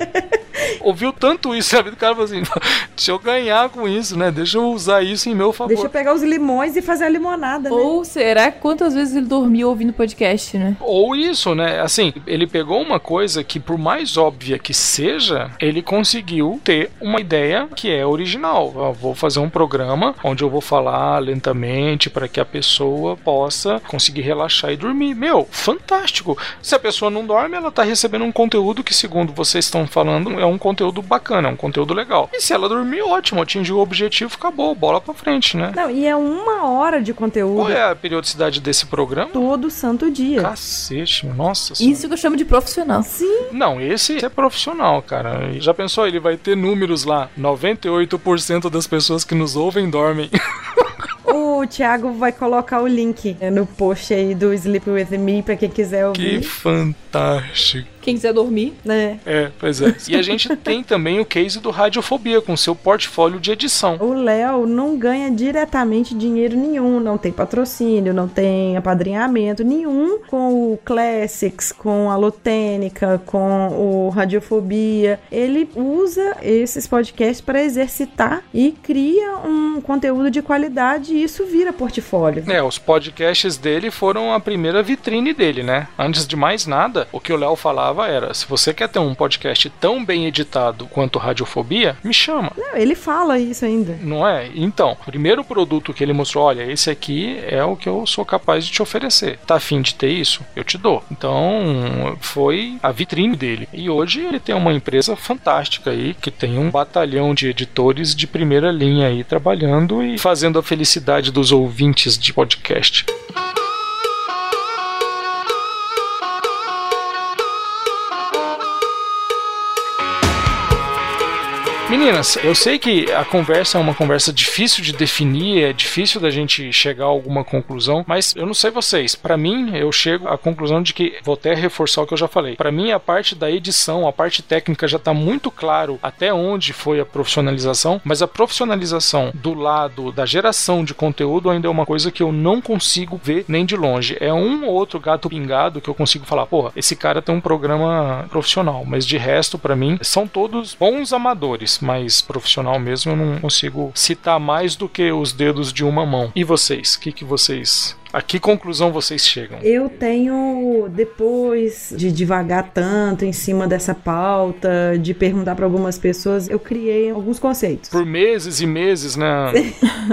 F: ouviu tanto isso, sabe? O cara falou assim: deixa eu ganhar com isso, né? Deixa eu usar isso em meu favor.
C: Deixa eu pegar os limões e fazer a limonada, né?
D: Ou será que quantas vezes ele dormiu ouvindo podcast, né?
F: Ou isso, né? Assim, ele pegou uma coisa que, por mais óbvia que seja, ele conseguiu ter uma ideia que é original. Eu vou fazer um programa onde eu vou falar lentamente para que a pessoa possa conseguir relaxar e dormir. Meu, fantástico. Se a pessoa não dorme, ela tá recebendo um conteúdo que, segundo vocês estão falando, é um conteúdo bacana, é um conteúdo legal. E se ela dormir, ótimo, atingiu o objetivo, acabou, bola pra frente, né?
C: Não, e é uma hora de conteúdo
F: Qual é a periodicidade desse programa?
C: todo santo dia.
F: Cacete, nossa senhora.
D: Isso que eu chamo de profissional.
F: Não, esse é profissional, cara. Já pensou? Ele vai ter números lá. 98% das pessoas que nos ouvem dormem.
C: O Thiago vai colocar o link né, no post aí do Sleep With Me pra quem quiser
F: que
C: ouvir.
F: fantástico.
D: Quem quiser dormir,
C: Né?
F: É, pois é. E a gente tem também o case do Radiofobia, com seu portfólio de edição.
C: O Léo não ganha diretamente dinheiro nenhum, não tem patrocínio, não tem apadrinhamento nenhum com o Classics, com a Lotênica, com o Radiofobia. Ele usa esses podcasts para exercitar e cria um conteúdo de qualidade e isso vira portfólio.
F: É, os podcasts dele foram a primeira vitrine dele, né? Antes de mais nada, o que o Léo falava era: se você quer ter um podcast tão bem editado quanto Radiofobia, me chama.
C: Não, ele fala isso ainda.
F: Não é? Então, o primeiro produto que ele mostrou, olha, esse aqui é o que eu sou capaz de te oferecer. Tá afim de ter isso? Eu te dou. Então, foi a vitrine dele. E hoje ele tem uma empresa fantástica aí, que tem um batalhão de editores de primeira linha aí trabalhando e fazendo a felicidade dos ouvintes de podcast. Meninas, eu sei que a conversa é uma conversa difícil de definir, é difícil da gente chegar a alguma conclusão, mas eu não sei vocês. Pra mim, eu chego à conclusão de que vou até reforçar o que eu já falei. Pra mim, a parte da edição, a parte técnica já tá muito claro até onde foi a profissionalização, mas a profissionalização do lado da geração de conteúdo ainda é uma coisa que eu não consigo ver nem de longe. É um ou outro gato pingado que eu consigo falar, porra, esse cara tem um programa profissional, mas de resto, pra mim, são todos bons amadores, mas profissional mesmo eu não consigo citar mais do que os dedos de uma mão. E vocês? O que, que vocês. A que conclusão vocês chegam?
C: Eu tenho, depois de divagar tanto em cima dessa pauta, de perguntar para algumas pessoas, eu criei alguns conceitos.
F: Por meses e meses, né?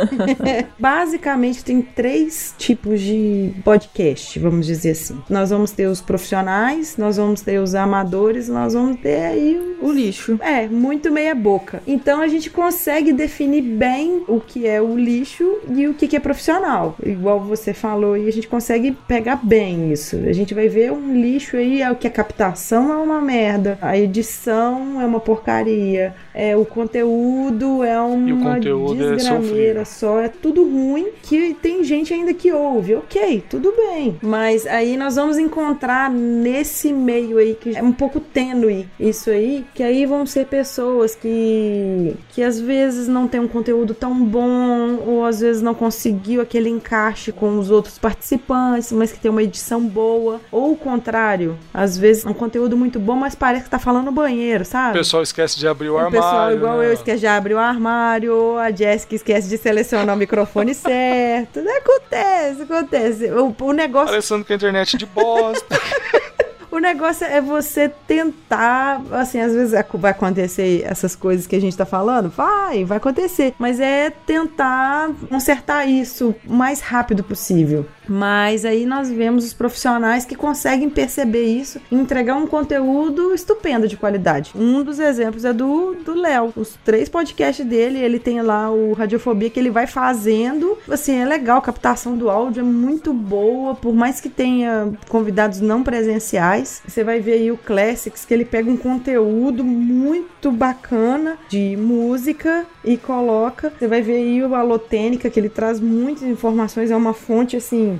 C: Basicamente, tem três tipos de podcast, vamos dizer assim. Nós vamos ter os profissionais, nós vamos ter os amadores, nós vamos ter aí
D: o lixo.
C: É, muito meia boca. Então a gente consegue definir bem o que é o lixo e o que que é profissional. Igual você falou, e a gente consegue pegar bem isso. A gente vai ver um lixo aí, é o que a captação é uma merda, a edição é uma porcaria, é o conteúdo é uma
F: conteúdo é
C: desgrameira só, é tudo ruim que tem gente ainda que ouve. Ok, tudo bem. Mas aí nós vamos encontrar nesse meio aí que é um pouco tênue isso aí, que aí vão ser pessoas que que às vezes não tem um conteúdo tão bom ou às vezes não conseguiu aquele encaixe com os outros participantes, mas que tem uma edição boa, ou o contrário, às vezes um conteúdo muito bom, mas parece que tá falando no banheiro,
F: O
C: sabe?
F: pessoal esquece de abrir o,
C: O
F: armário.
C: pessoal igual
F: né?
C: eu esquece de abrir o armário, a Jessica esquece de selecionar o microfone certo. Acontece, acontece. O, o negócio
F: Alessandro com a internet de bosta.
C: O negócio é você tentar, assim, às vezes vai acontecer essas coisas que a gente tá falando, vai, vai acontecer, mas é tentar consertar isso o mais rápido possível. Mas aí nós vemos os profissionais que conseguem perceber isso e entregar um conteúdo estupendo de qualidade. Um dos exemplos é do do Léo. Os três podcasts dele, ele tem lá o Radiofobia que ele vai fazendo. Assim, é legal, a captação do áudio é muito boa, por mais que tenha convidados não presenciais. Você vai ver aí o Classics, que ele pega um conteúdo muito bacana de música e coloca. Você vai ver aí o Alotênica, que ele traz muitas informações, é uma fonte assim.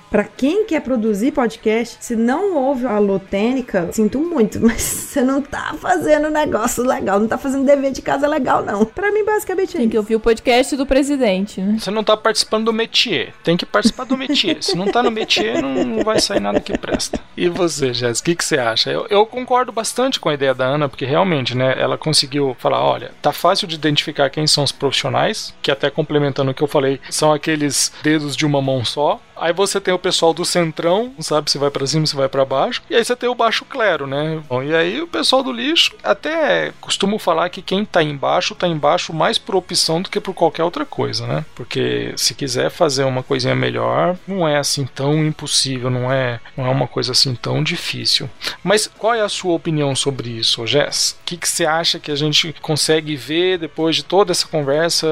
C: Pra quem quer produzir podcast, se não ouve a Alotênica, sinto muito, mas você não tá fazendo negócio legal, não tá fazendo dever de casa legal, não. Pra mim, basicamente é
D: Tem que
C: isso.
D: ouvir o podcast do presidente, né?
F: Você não tá participando do métier. Tem que participar do métier. Se não tá no métier, não vai sair nada que presta. E você, Jéssica, o que, que você acha? Eu, eu concordo bastante com a ideia da Ana, porque realmente, né, ela conseguiu falar, olha, tá fácil de identificar quem são os profissionais, que até complementando o que eu falei, são aqueles dedos de uma mão só. Aí você tem o pessoal do centrão, sabe se vai para cima, se vai para baixo. E aí você tem o baixo clero, né? Bom, e aí o pessoal do lixo, até costumo falar que quem tá embaixo, tá embaixo mais por opção do que por qualquer outra coisa, né? Porque se quiser fazer uma coisinha melhor, não é assim tão impossível, não é, não é uma coisa assim tão difícil. Mas qual é a sua opinião sobre isso, Jess? O que, que você acha que a gente consegue ver depois de toda essa conversa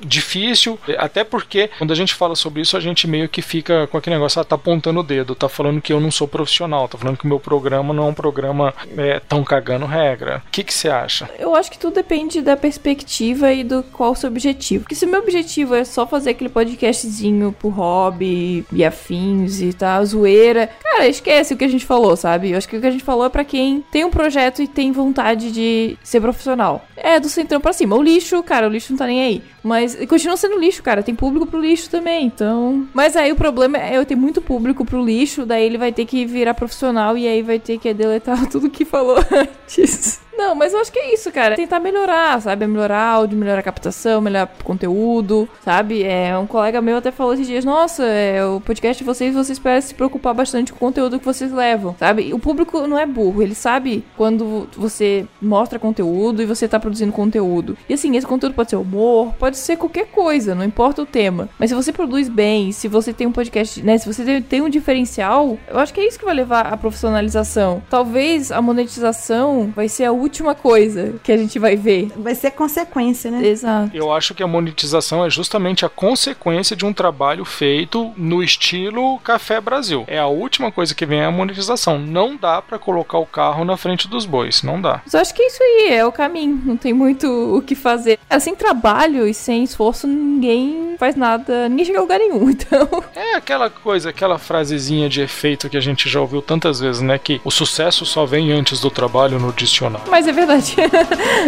F: difícil? Até porque quando a gente fala sobre isso, a gente meio que fica com aquele negócio, ah, tá apontando o dedo, tá falando que eu não sou profissional, tá falando que o meu programa não é um programa é, tão cagando regra. O que você acha?
D: Eu acho que tudo depende da perspectiva e do qual o seu objetivo. Porque se o meu objetivo é só fazer aquele podcastzinho pro hobby e afins e tal, zoeira, cara, esquece o que a gente falou, sabe? Eu acho que o que a gente falou é pra quem tem um projeto e tem vontade de ser profissional. É do centrão pra cima. O lixo, cara, o lixo não tá nem aí. Mas continua sendo lixo, cara. Tem público pro lixo também, então. Mas aí o problema é eu ter muito público pro lixo, daí ele vai ter que virar profissional e aí vai ter que deletar tudo que falou antes. Não, mas eu acho que é isso, cara. Tentar melhorar, sabe? Melhorar áudio, melhorar a captação, melhorar conteúdo, sabe? É, um colega meu até falou esses dias, nossa, é, o podcast de vocês, vocês parecem se preocupar bastante com o conteúdo que vocês levam, sabe? O público não é burro, ele sabe quando você mostra conteúdo e você tá produzindo conteúdo. E assim, esse conteúdo pode ser humor, pode ser qualquer coisa, não importa o tema. Mas se você produz bem, se você tem um podcast, né? Se você tem um diferencial, eu acho que é isso que vai levar à profissionalização. Talvez a monetização vai ser a última última coisa que a gente vai ver.
C: Vai ser consequência, né?
D: Exato.
F: Eu acho que a monetização é justamente a consequência de um trabalho feito no estilo Café Brasil. É a última coisa que vem é a monetização. Não dá para colocar o carro na frente dos bois, não dá.
D: Mas eu acho que isso aí é o caminho, não tem muito o que fazer. Sem trabalho e sem esforço, ninguém faz nada, ninguém chega a lugar nenhum, então...
F: É aquela coisa, aquela frasezinha de efeito que a gente já ouviu tantas vezes, né? Que o sucesso só vem antes do trabalho no dicionário.
D: Mas é verdade.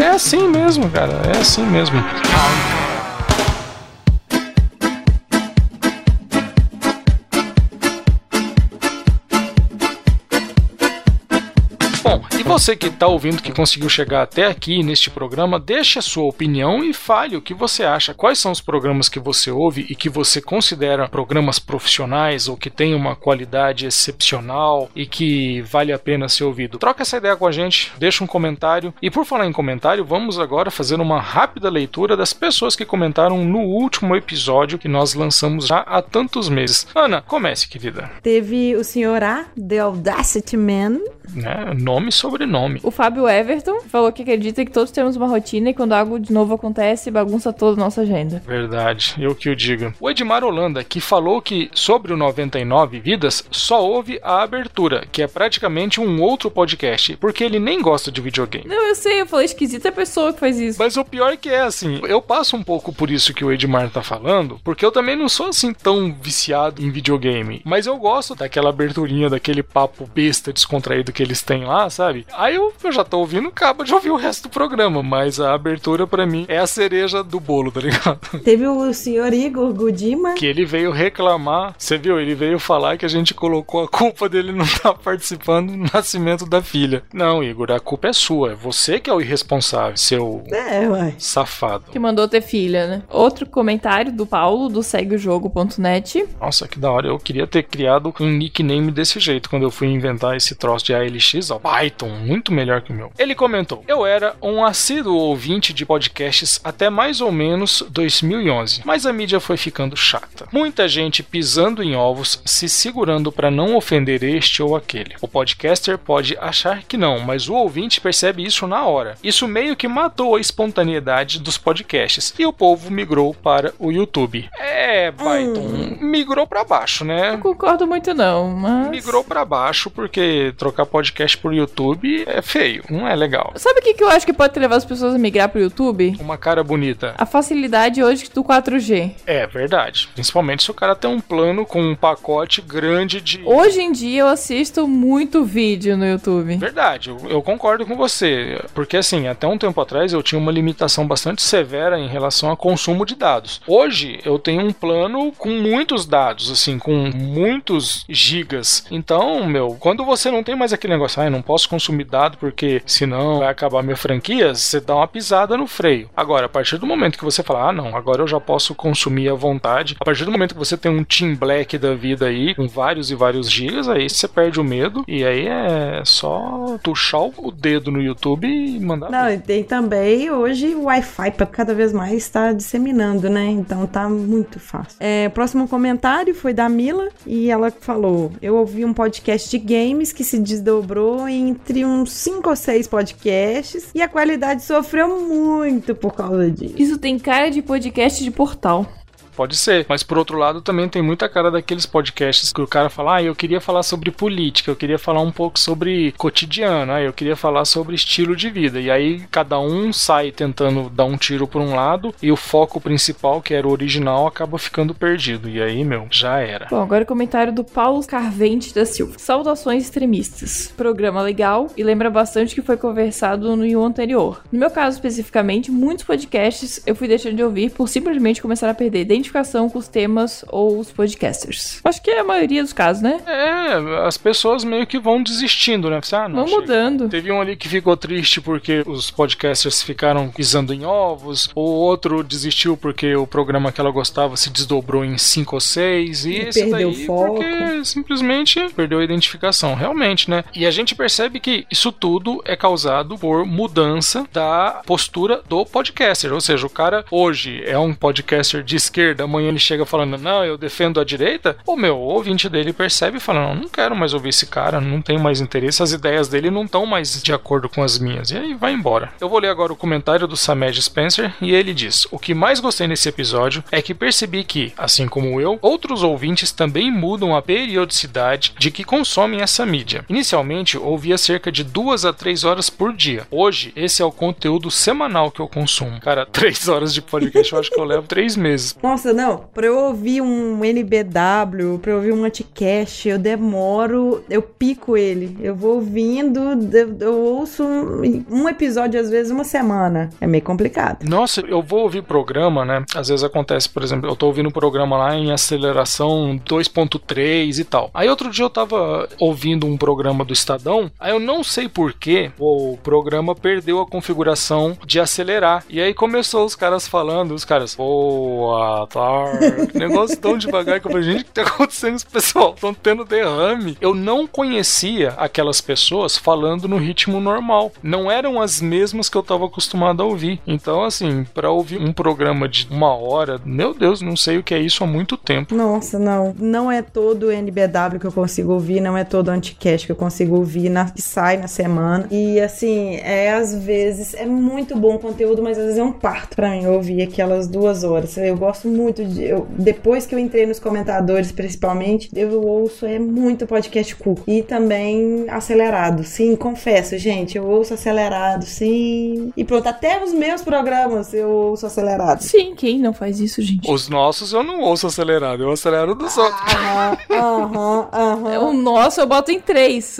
F: é assim mesmo, cara. É assim mesmo. Você que está ouvindo, que conseguiu chegar até aqui neste programa, deixe a sua opinião e fale o que você acha. Quais são os programas que você ouve e que você considera programas profissionais ou que têm uma qualidade excepcional e que vale a pena ser ouvido? Troca essa ideia com a gente, deixa um comentário. E por falar em comentário, vamos agora fazer uma rápida leitura das pessoas que comentaram no último episódio que nós lançamos já há tantos meses. Ana, comece, querida.
C: Teve o senhor A, The Audacity Man.
F: Né? Nome sobre sobrenome.
D: O Fábio Everton falou que acredita que todos temos uma rotina e quando algo de novo acontece, bagunça toda a nossa agenda.
F: Verdade, eu que o digo. O Edmar Holanda, que falou que sobre o 99 Vidas só houve a abertura, que é praticamente um outro podcast, porque ele nem gosta de videogame.
D: Não, eu sei, eu falei esquisita a pessoa que faz isso.
F: Mas o pior é que é assim, eu passo um pouco por isso que o Edmar tá falando, porque eu também não sou assim tão viciado em videogame, mas eu gosto daquela aberturinha, daquele papo besta descontraído que eles têm lá, sabe? Aí eu, eu já tô ouvindo, acaba de ouvir o resto do programa, mas a abertura para mim é a cereja do bolo, tá ligado?
C: Teve o senhor Igor Gudima.
F: Que ele veio reclamar, você viu? Ele veio falar que a gente colocou a culpa dele não estar tá participando do nascimento da filha. Não, Igor, a culpa é sua. É você que é o irresponsável, seu
C: é, ué.
F: safado.
D: Que mandou ter filha, né? Outro comentário do Paulo, do segueojogo.net.
F: Nossa, que da hora. Eu queria ter criado um nickname desse jeito quando eu fui inventar esse troço de ALX, ó. Python muito melhor que o meu. Ele comentou: Eu era um assíduo ouvinte de podcasts até mais ou menos 2011, mas a mídia foi ficando chata. Muita gente pisando em ovos, se segurando para não ofender este ou aquele. O podcaster pode achar que não, mas o ouvinte percebe isso na hora. Isso meio que matou a espontaneidade dos podcasts e o povo migrou para o YouTube. É, Python, hum. migrou para baixo, né?
D: Não concordo muito não, mas
F: migrou para baixo porque trocar podcast por YouTube É feio, não é legal.
D: Sabe o que, que eu acho que pode levado as pessoas a migrar pro YouTube?
F: Uma cara bonita.
D: A facilidade hoje do 4G.
F: É verdade. Principalmente se o cara tem um plano com um pacote grande de.
D: Hoje em dia eu assisto muito vídeo no YouTube.
F: Verdade, eu, eu concordo com você. Porque assim, até um tempo atrás eu tinha uma limitação bastante severa em relação a consumo de dados. Hoje eu tenho um plano com muitos dados, assim, com muitos gigas. Então, meu, quando você não tem mais aquele negócio, ah, eu não posso consumir dado porque senão vai acabar minha franquia, você dá uma pisada no freio. Agora, a partir do momento que você fala, ah, não, agora eu já posso consumir à vontade, a partir do momento que você tem um Team Black da vida aí, com vários e vários gigas, aí você perde o medo e aí é só tuchar o dedo no YouTube e mandar.
C: Não, e tem também hoje o Wi-Fi para cada vez mais está disseminando, né? Então tá muito fácil. É, próximo comentário foi da Mila e ela falou: Eu ouvi um podcast de games que se desdobrou entre uns 5 ou 6 podcasts e a qualidade sofreu muito por causa disso.
D: Isso tem cara de podcast de portal.
F: Pode ser, mas por outro lado também tem muita cara daqueles podcasts que o cara fala, ah, eu queria falar sobre política, eu queria falar um pouco sobre cotidiano, ah, eu queria falar sobre estilo de vida. E aí cada um sai tentando dar um tiro por um lado e o foco principal, que era o original, acaba ficando perdido. E aí, meu, já era.
D: Bom, agora o comentário do Paulo Carvente da Silva. Saudações extremistas. Programa legal e lembra bastante que foi conversado no anterior. No meu caso especificamente, muitos podcasts eu fui deixando de ouvir por simplesmente começar a perder identificação com os temas ou os podcasters. Acho que é a maioria dos casos, né?
F: É, as pessoas meio que vão desistindo, né? Você, ah, não,
D: Vão
F: chega.
D: mudando.
F: Teve um ali que ficou triste porque os podcasters ficaram pisando em ovos, o outro desistiu porque o programa que ela gostava se desdobrou em cinco ou seis, e,
C: E
F: esse
C: perdeu
F: daí
C: o foco.
F: porque simplesmente perdeu a identificação, realmente, né? E a gente percebe que isso tudo é causado por mudança da postura do podcaster, ou seja, o cara hoje é um podcaster de esquerda, amanhã ele chega falando, não, eu defendo a direita, o meu ouvinte dele percebe e fala, não, não quero mais ouvir esse cara, não tenho mais interesse, as ideias dele não estão mais de acordo com as minhas, e aí vai embora. Eu vou ler agora o comentário do Samed Spencer, e ele diz, o que mais gostei nesse episódio é que percebi que, assim como eu, outros ouvintes também mudam a periodicidade de que consomem essa mídia. Inicialmente, ouvia cerca de duas a três horas por dia. Hoje, esse é o conteúdo semanal que eu consumo. Cara, três horas de podcast eu acho que eu levo três meses.
C: Nossa, não, pra eu ouvir um NBW, pra eu ouvir um anticast, eu demoro, eu pico ele. Eu vou ouvindo, eu, eu ouço um, um episódio às vezes uma semana. É meio complicado.
F: Nossa, eu vou ouvir programa, né? Às vezes acontece, por exemplo, eu tô ouvindo um programa lá em aceleração 2.3 e tal. Aí outro dia eu tava ouvindo um programa do Estadão, aí eu não sei porquê o programa perdeu a configuração de acelerar. E aí começou os caras falando, os caras, boa Negócio tão devagar que eu falei, gente, o que tá acontecendo com esse pessoal? Estão tendo derrame. Eu não conhecia aquelas pessoas falando no ritmo normal. Não eram as mesmas que eu tava acostumado a ouvir. Então, assim, pra ouvir um programa de uma hora, meu Deus, não sei o que é isso há muito tempo.
C: Nossa, não. Não é todo NBW que eu consigo ouvir, não é todo anticast que eu consigo ouvir, na, que sai na semana. E assim, é às vezes, é muito bom o conteúdo, mas às vezes é um parto pra mim ouvir aquelas duas horas. Eu gosto muito de. eu- depois que eu entrei nos comentadores, principalmente, eu ouço é muito podcast curto. E também acelerado. Sim, confesso, gente. Eu ouço acelerado, sim. E pronto, até os meus programas eu ouço acelerado.
D: Sim, quem não faz isso, gente?
F: Os nossos eu não ouço acelerado, eu acelero dos outros.
C: Aham, aham, aham.
D: O nosso eu boto em três.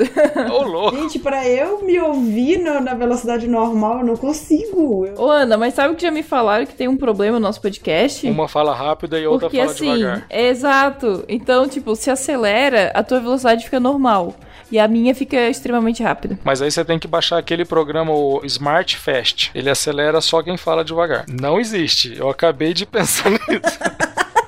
F: Ô, louco.
C: Gente, pra eu me ouvir no- na velocidade normal, eu não consigo. Eu-
D: Ô, Ana, mas sabe que já me falaram que tem um problema no nosso podcast?
F: Uma fala rápida e outra
D: Porque
F: fala
D: assim,
F: devagar.
D: é exato. Então, tipo, se acelera, a tua velocidade fica normal. E a minha fica extremamente rápida.
F: Mas aí você tem que baixar aquele programa, o Smart Fast. Ele acelera só quem fala devagar. Não existe. Eu acabei de pensar nisso.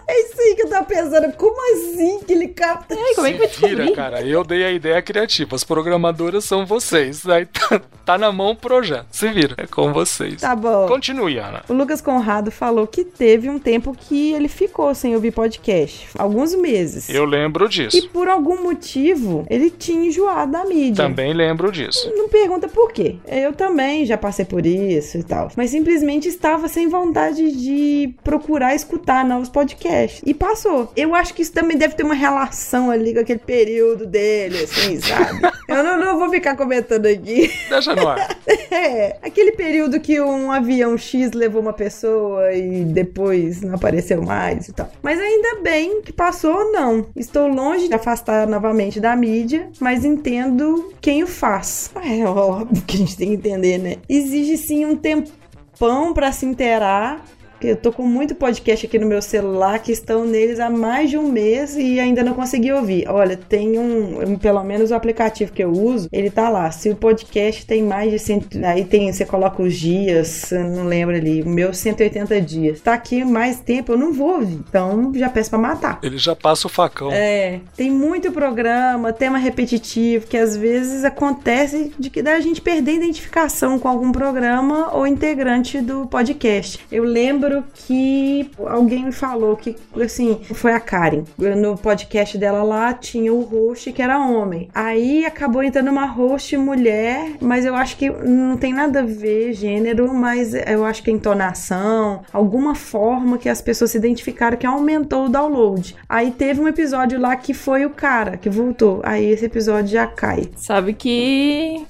C: É isso aí que eu tava pensando. Como assim que ele capta?
D: E aí, como é que vai
F: Se vira,
D: descobrir?
F: cara. Eu dei a ideia criativa. As programadoras são vocês. Aí tá, tá na mão o projeto. Se vira. É com vocês.
C: Tá bom.
F: Continue, Ana.
C: O Lucas Conrado falou que teve um tempo que ele ficou sem ouvir podcast. Alguns meses.
F: Eu lembro
C: E
F: disso.
C: por algum motivo, ele tinha enjoado da mídia.
F: Também lembro disso.
C: Não pergunta por quê. Eu também já passei por isso e tal. Mas simplesmente estava sem vontade de procurar escutar novos podcasts. E passou Eu acho que isso também deve ter uma relação ali com aquele período dele, assim, sabe? Eu não, não vou ficar comentando aqui.
F: Deixa no ar.
C: É, aquele período que um avião X levou uma pessoa e depois não apareceu mais e tal. Mas ainda bem que passou, não. Estou longe de afastar novamente da mídia, mas entendo quem o faz. É óbvio que a gente tem que entender, né? Exige sim um tempão pra se inteirar. Eu tô com muito podcast aqui no meu celular que estão neles há mais de um mês e ainda não consegui ouvir. Olha, tem um, um- pelo menos o aplicativo que eu uso, ele tá lá. Se o podcast tem mais de cento, aí tem, você coloca os dias, não lembro ali, o meu 180 dias. Tá aqui mais tempo, eu não vou ouvir. Então já peço pra matar.
F: Ele já passa o facão.
C: É, tem muito programa, tema repetitivo, que às vezes acontece de que da gente perder a identificação com algum programa ou integrante do podcast. Eu lembro que alguém me falou que, assim, foi a Karen. No podcast dela lá tinha o host que era homem. Aí acabou entrando uma host mulher, mas eu acho que não tem nada a ver gênero, mas eu acho que a entonação, alguma forma que as pessoas se identificaram que aumentou o download. Aí teve um episódio lá que foi o cara que voltou. Aí esse episódio já cai.
D: Sabe que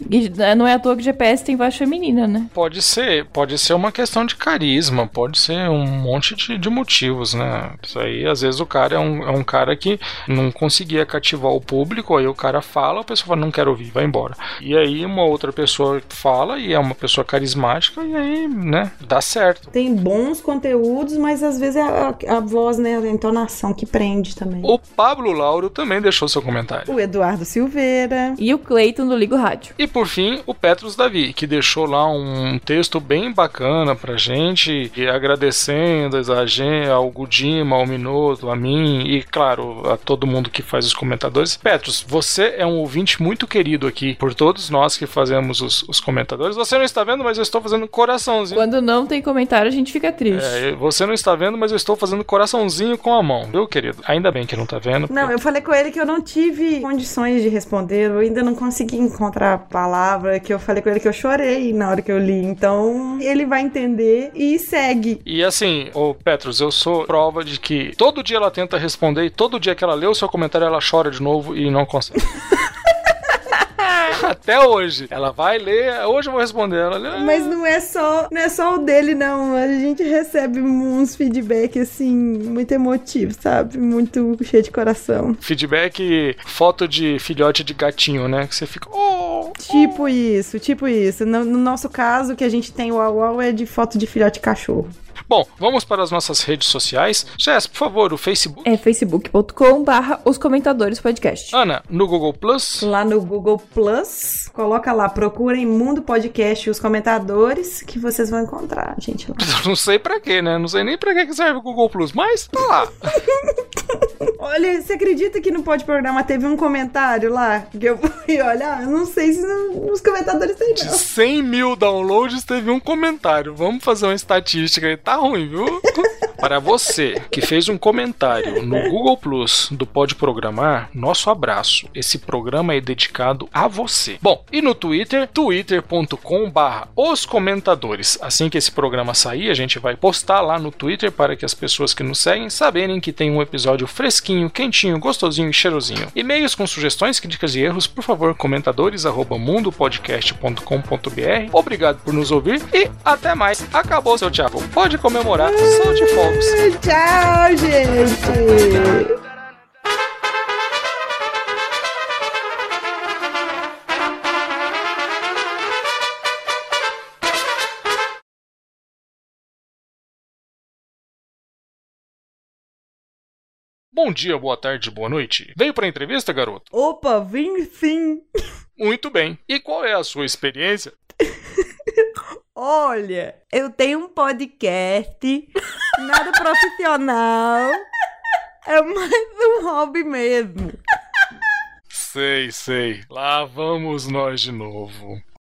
D: não é à toa que GPS tem voz feminina, né?
F: Pode ser, pode ser uma questão de carisma, pode ser um monte de, de motivos, né? Isso aí, às vezes, o cara é um, é um cara que não conseguia cativar o público, aí o cara fala, a pessoa fala, não quero ouvir, vai embora. E aí uma outra pessoa fala e é uma pessoa carismática, e aí, né, dá certo.
C: Tem bons conteúdos, mas às vezes é a, a voz, né, a entonação que prende também.
F: O Pablo Lauro também deixou seu comentário.
C: O Eduardo Silveira.
D: E o Cleiton do Ligo Rádio.
F: E por fim, o Petrus Davi, que deixou lá um texto bem bacana pra gente, e agradecendo a gente, ao Gudima, ao Minuto, a mim e, claro, a todo mundo que faz os comentadores. Petrus, você é um ouvinte muito querido aqui por todos nós que fazemos os, os comentadores. Você não está vendo, mas eu estou fazendo coraçãozinho.
D: Quando não tem comentário, a gente fica triste.
F: É, você não está vendo, mas eu estou fazendo coraçãozinho com a mão, viu, querido? Ainda bem que não tá vendo.
C: Não, eu falei com ele que eu não tive condições de responder, eu ainda não consegui encontrar a palavra, que eu falei com ele que eu chorei na hora que eu li. Então, ele vai entender e segue.
F: E assim, ô Petrus, eu sou prova de que todo dia ela tenta responder e todo dia que ela lê o seu comentário ela chora de novo e não consegue. Até hoje. Ela vai ler, hoje eu vou responder. Ela lê,
C: Mas não é só, não é só o dele não. A gente recebe uns feedback assim muito emotivos, sabe? Muito cheio de coração.
F: Feedback, foto de filhote de gatinho, né? Que você fica. Oh,
C: Tipo isso, tipo isso. No, no nosso caso, que a gente tem o Uau Uau é de foto de filhote de cachorro.
F: Bom, vamos para as nossas redes sociais. Jess, por favor, o Facebook.
D: É facebook.com barra os comentadores podcast.
F: Ana, no Google Plus.
C: Lá no Google Plus, coloca lá, procurem Mundo Podcast e os comentadores que vocês vão encontrar, gente. Lá.
F: Não sei pra quê, né? Não sei nem pra que serve o Google Plus, mas tá lá.
C: Olha, você acredita que no Pode Programa teve um comentário lá que eu fui olhar? Eu não sei se nos comentadores tem
F: De
C: não.
F: 100 mil downloads, teve um comentário. Vamos fazer uma estatística aí. Tá ruim, viu? Para você que fez um comentário no Google Plus do Pode Programar, nosso abraço. Esse programa é dedicado a você. Bom, e no Twitter, twitter.com barra os comentadores. Assim que esse programa sair, a gente vai postar lá no Twitter para que as pessoas que nos seguem saberem que tem um episódio fresquinho, quentinho, gostosinho e cheirosinho. E-mails com sugestões, críticas e erros, por favor, comentadores arroba mundopodcast.com.br. Obrigado por nos ouvir e até mais. Acabou seu tchau. Pode comemorar, solte
C: Tchau, gente!
F: Bom dia, boa tarde, boa noite. Veio pra entrevista, garoto?
C: Opa, vim sim!
F: Muito bem. E qual é a sua experiência?
C: Olha, eu tenho um podcast, nada profissional, é mais um hobby mesmo.
F: Sei, sei. Lá vamos nós de novo.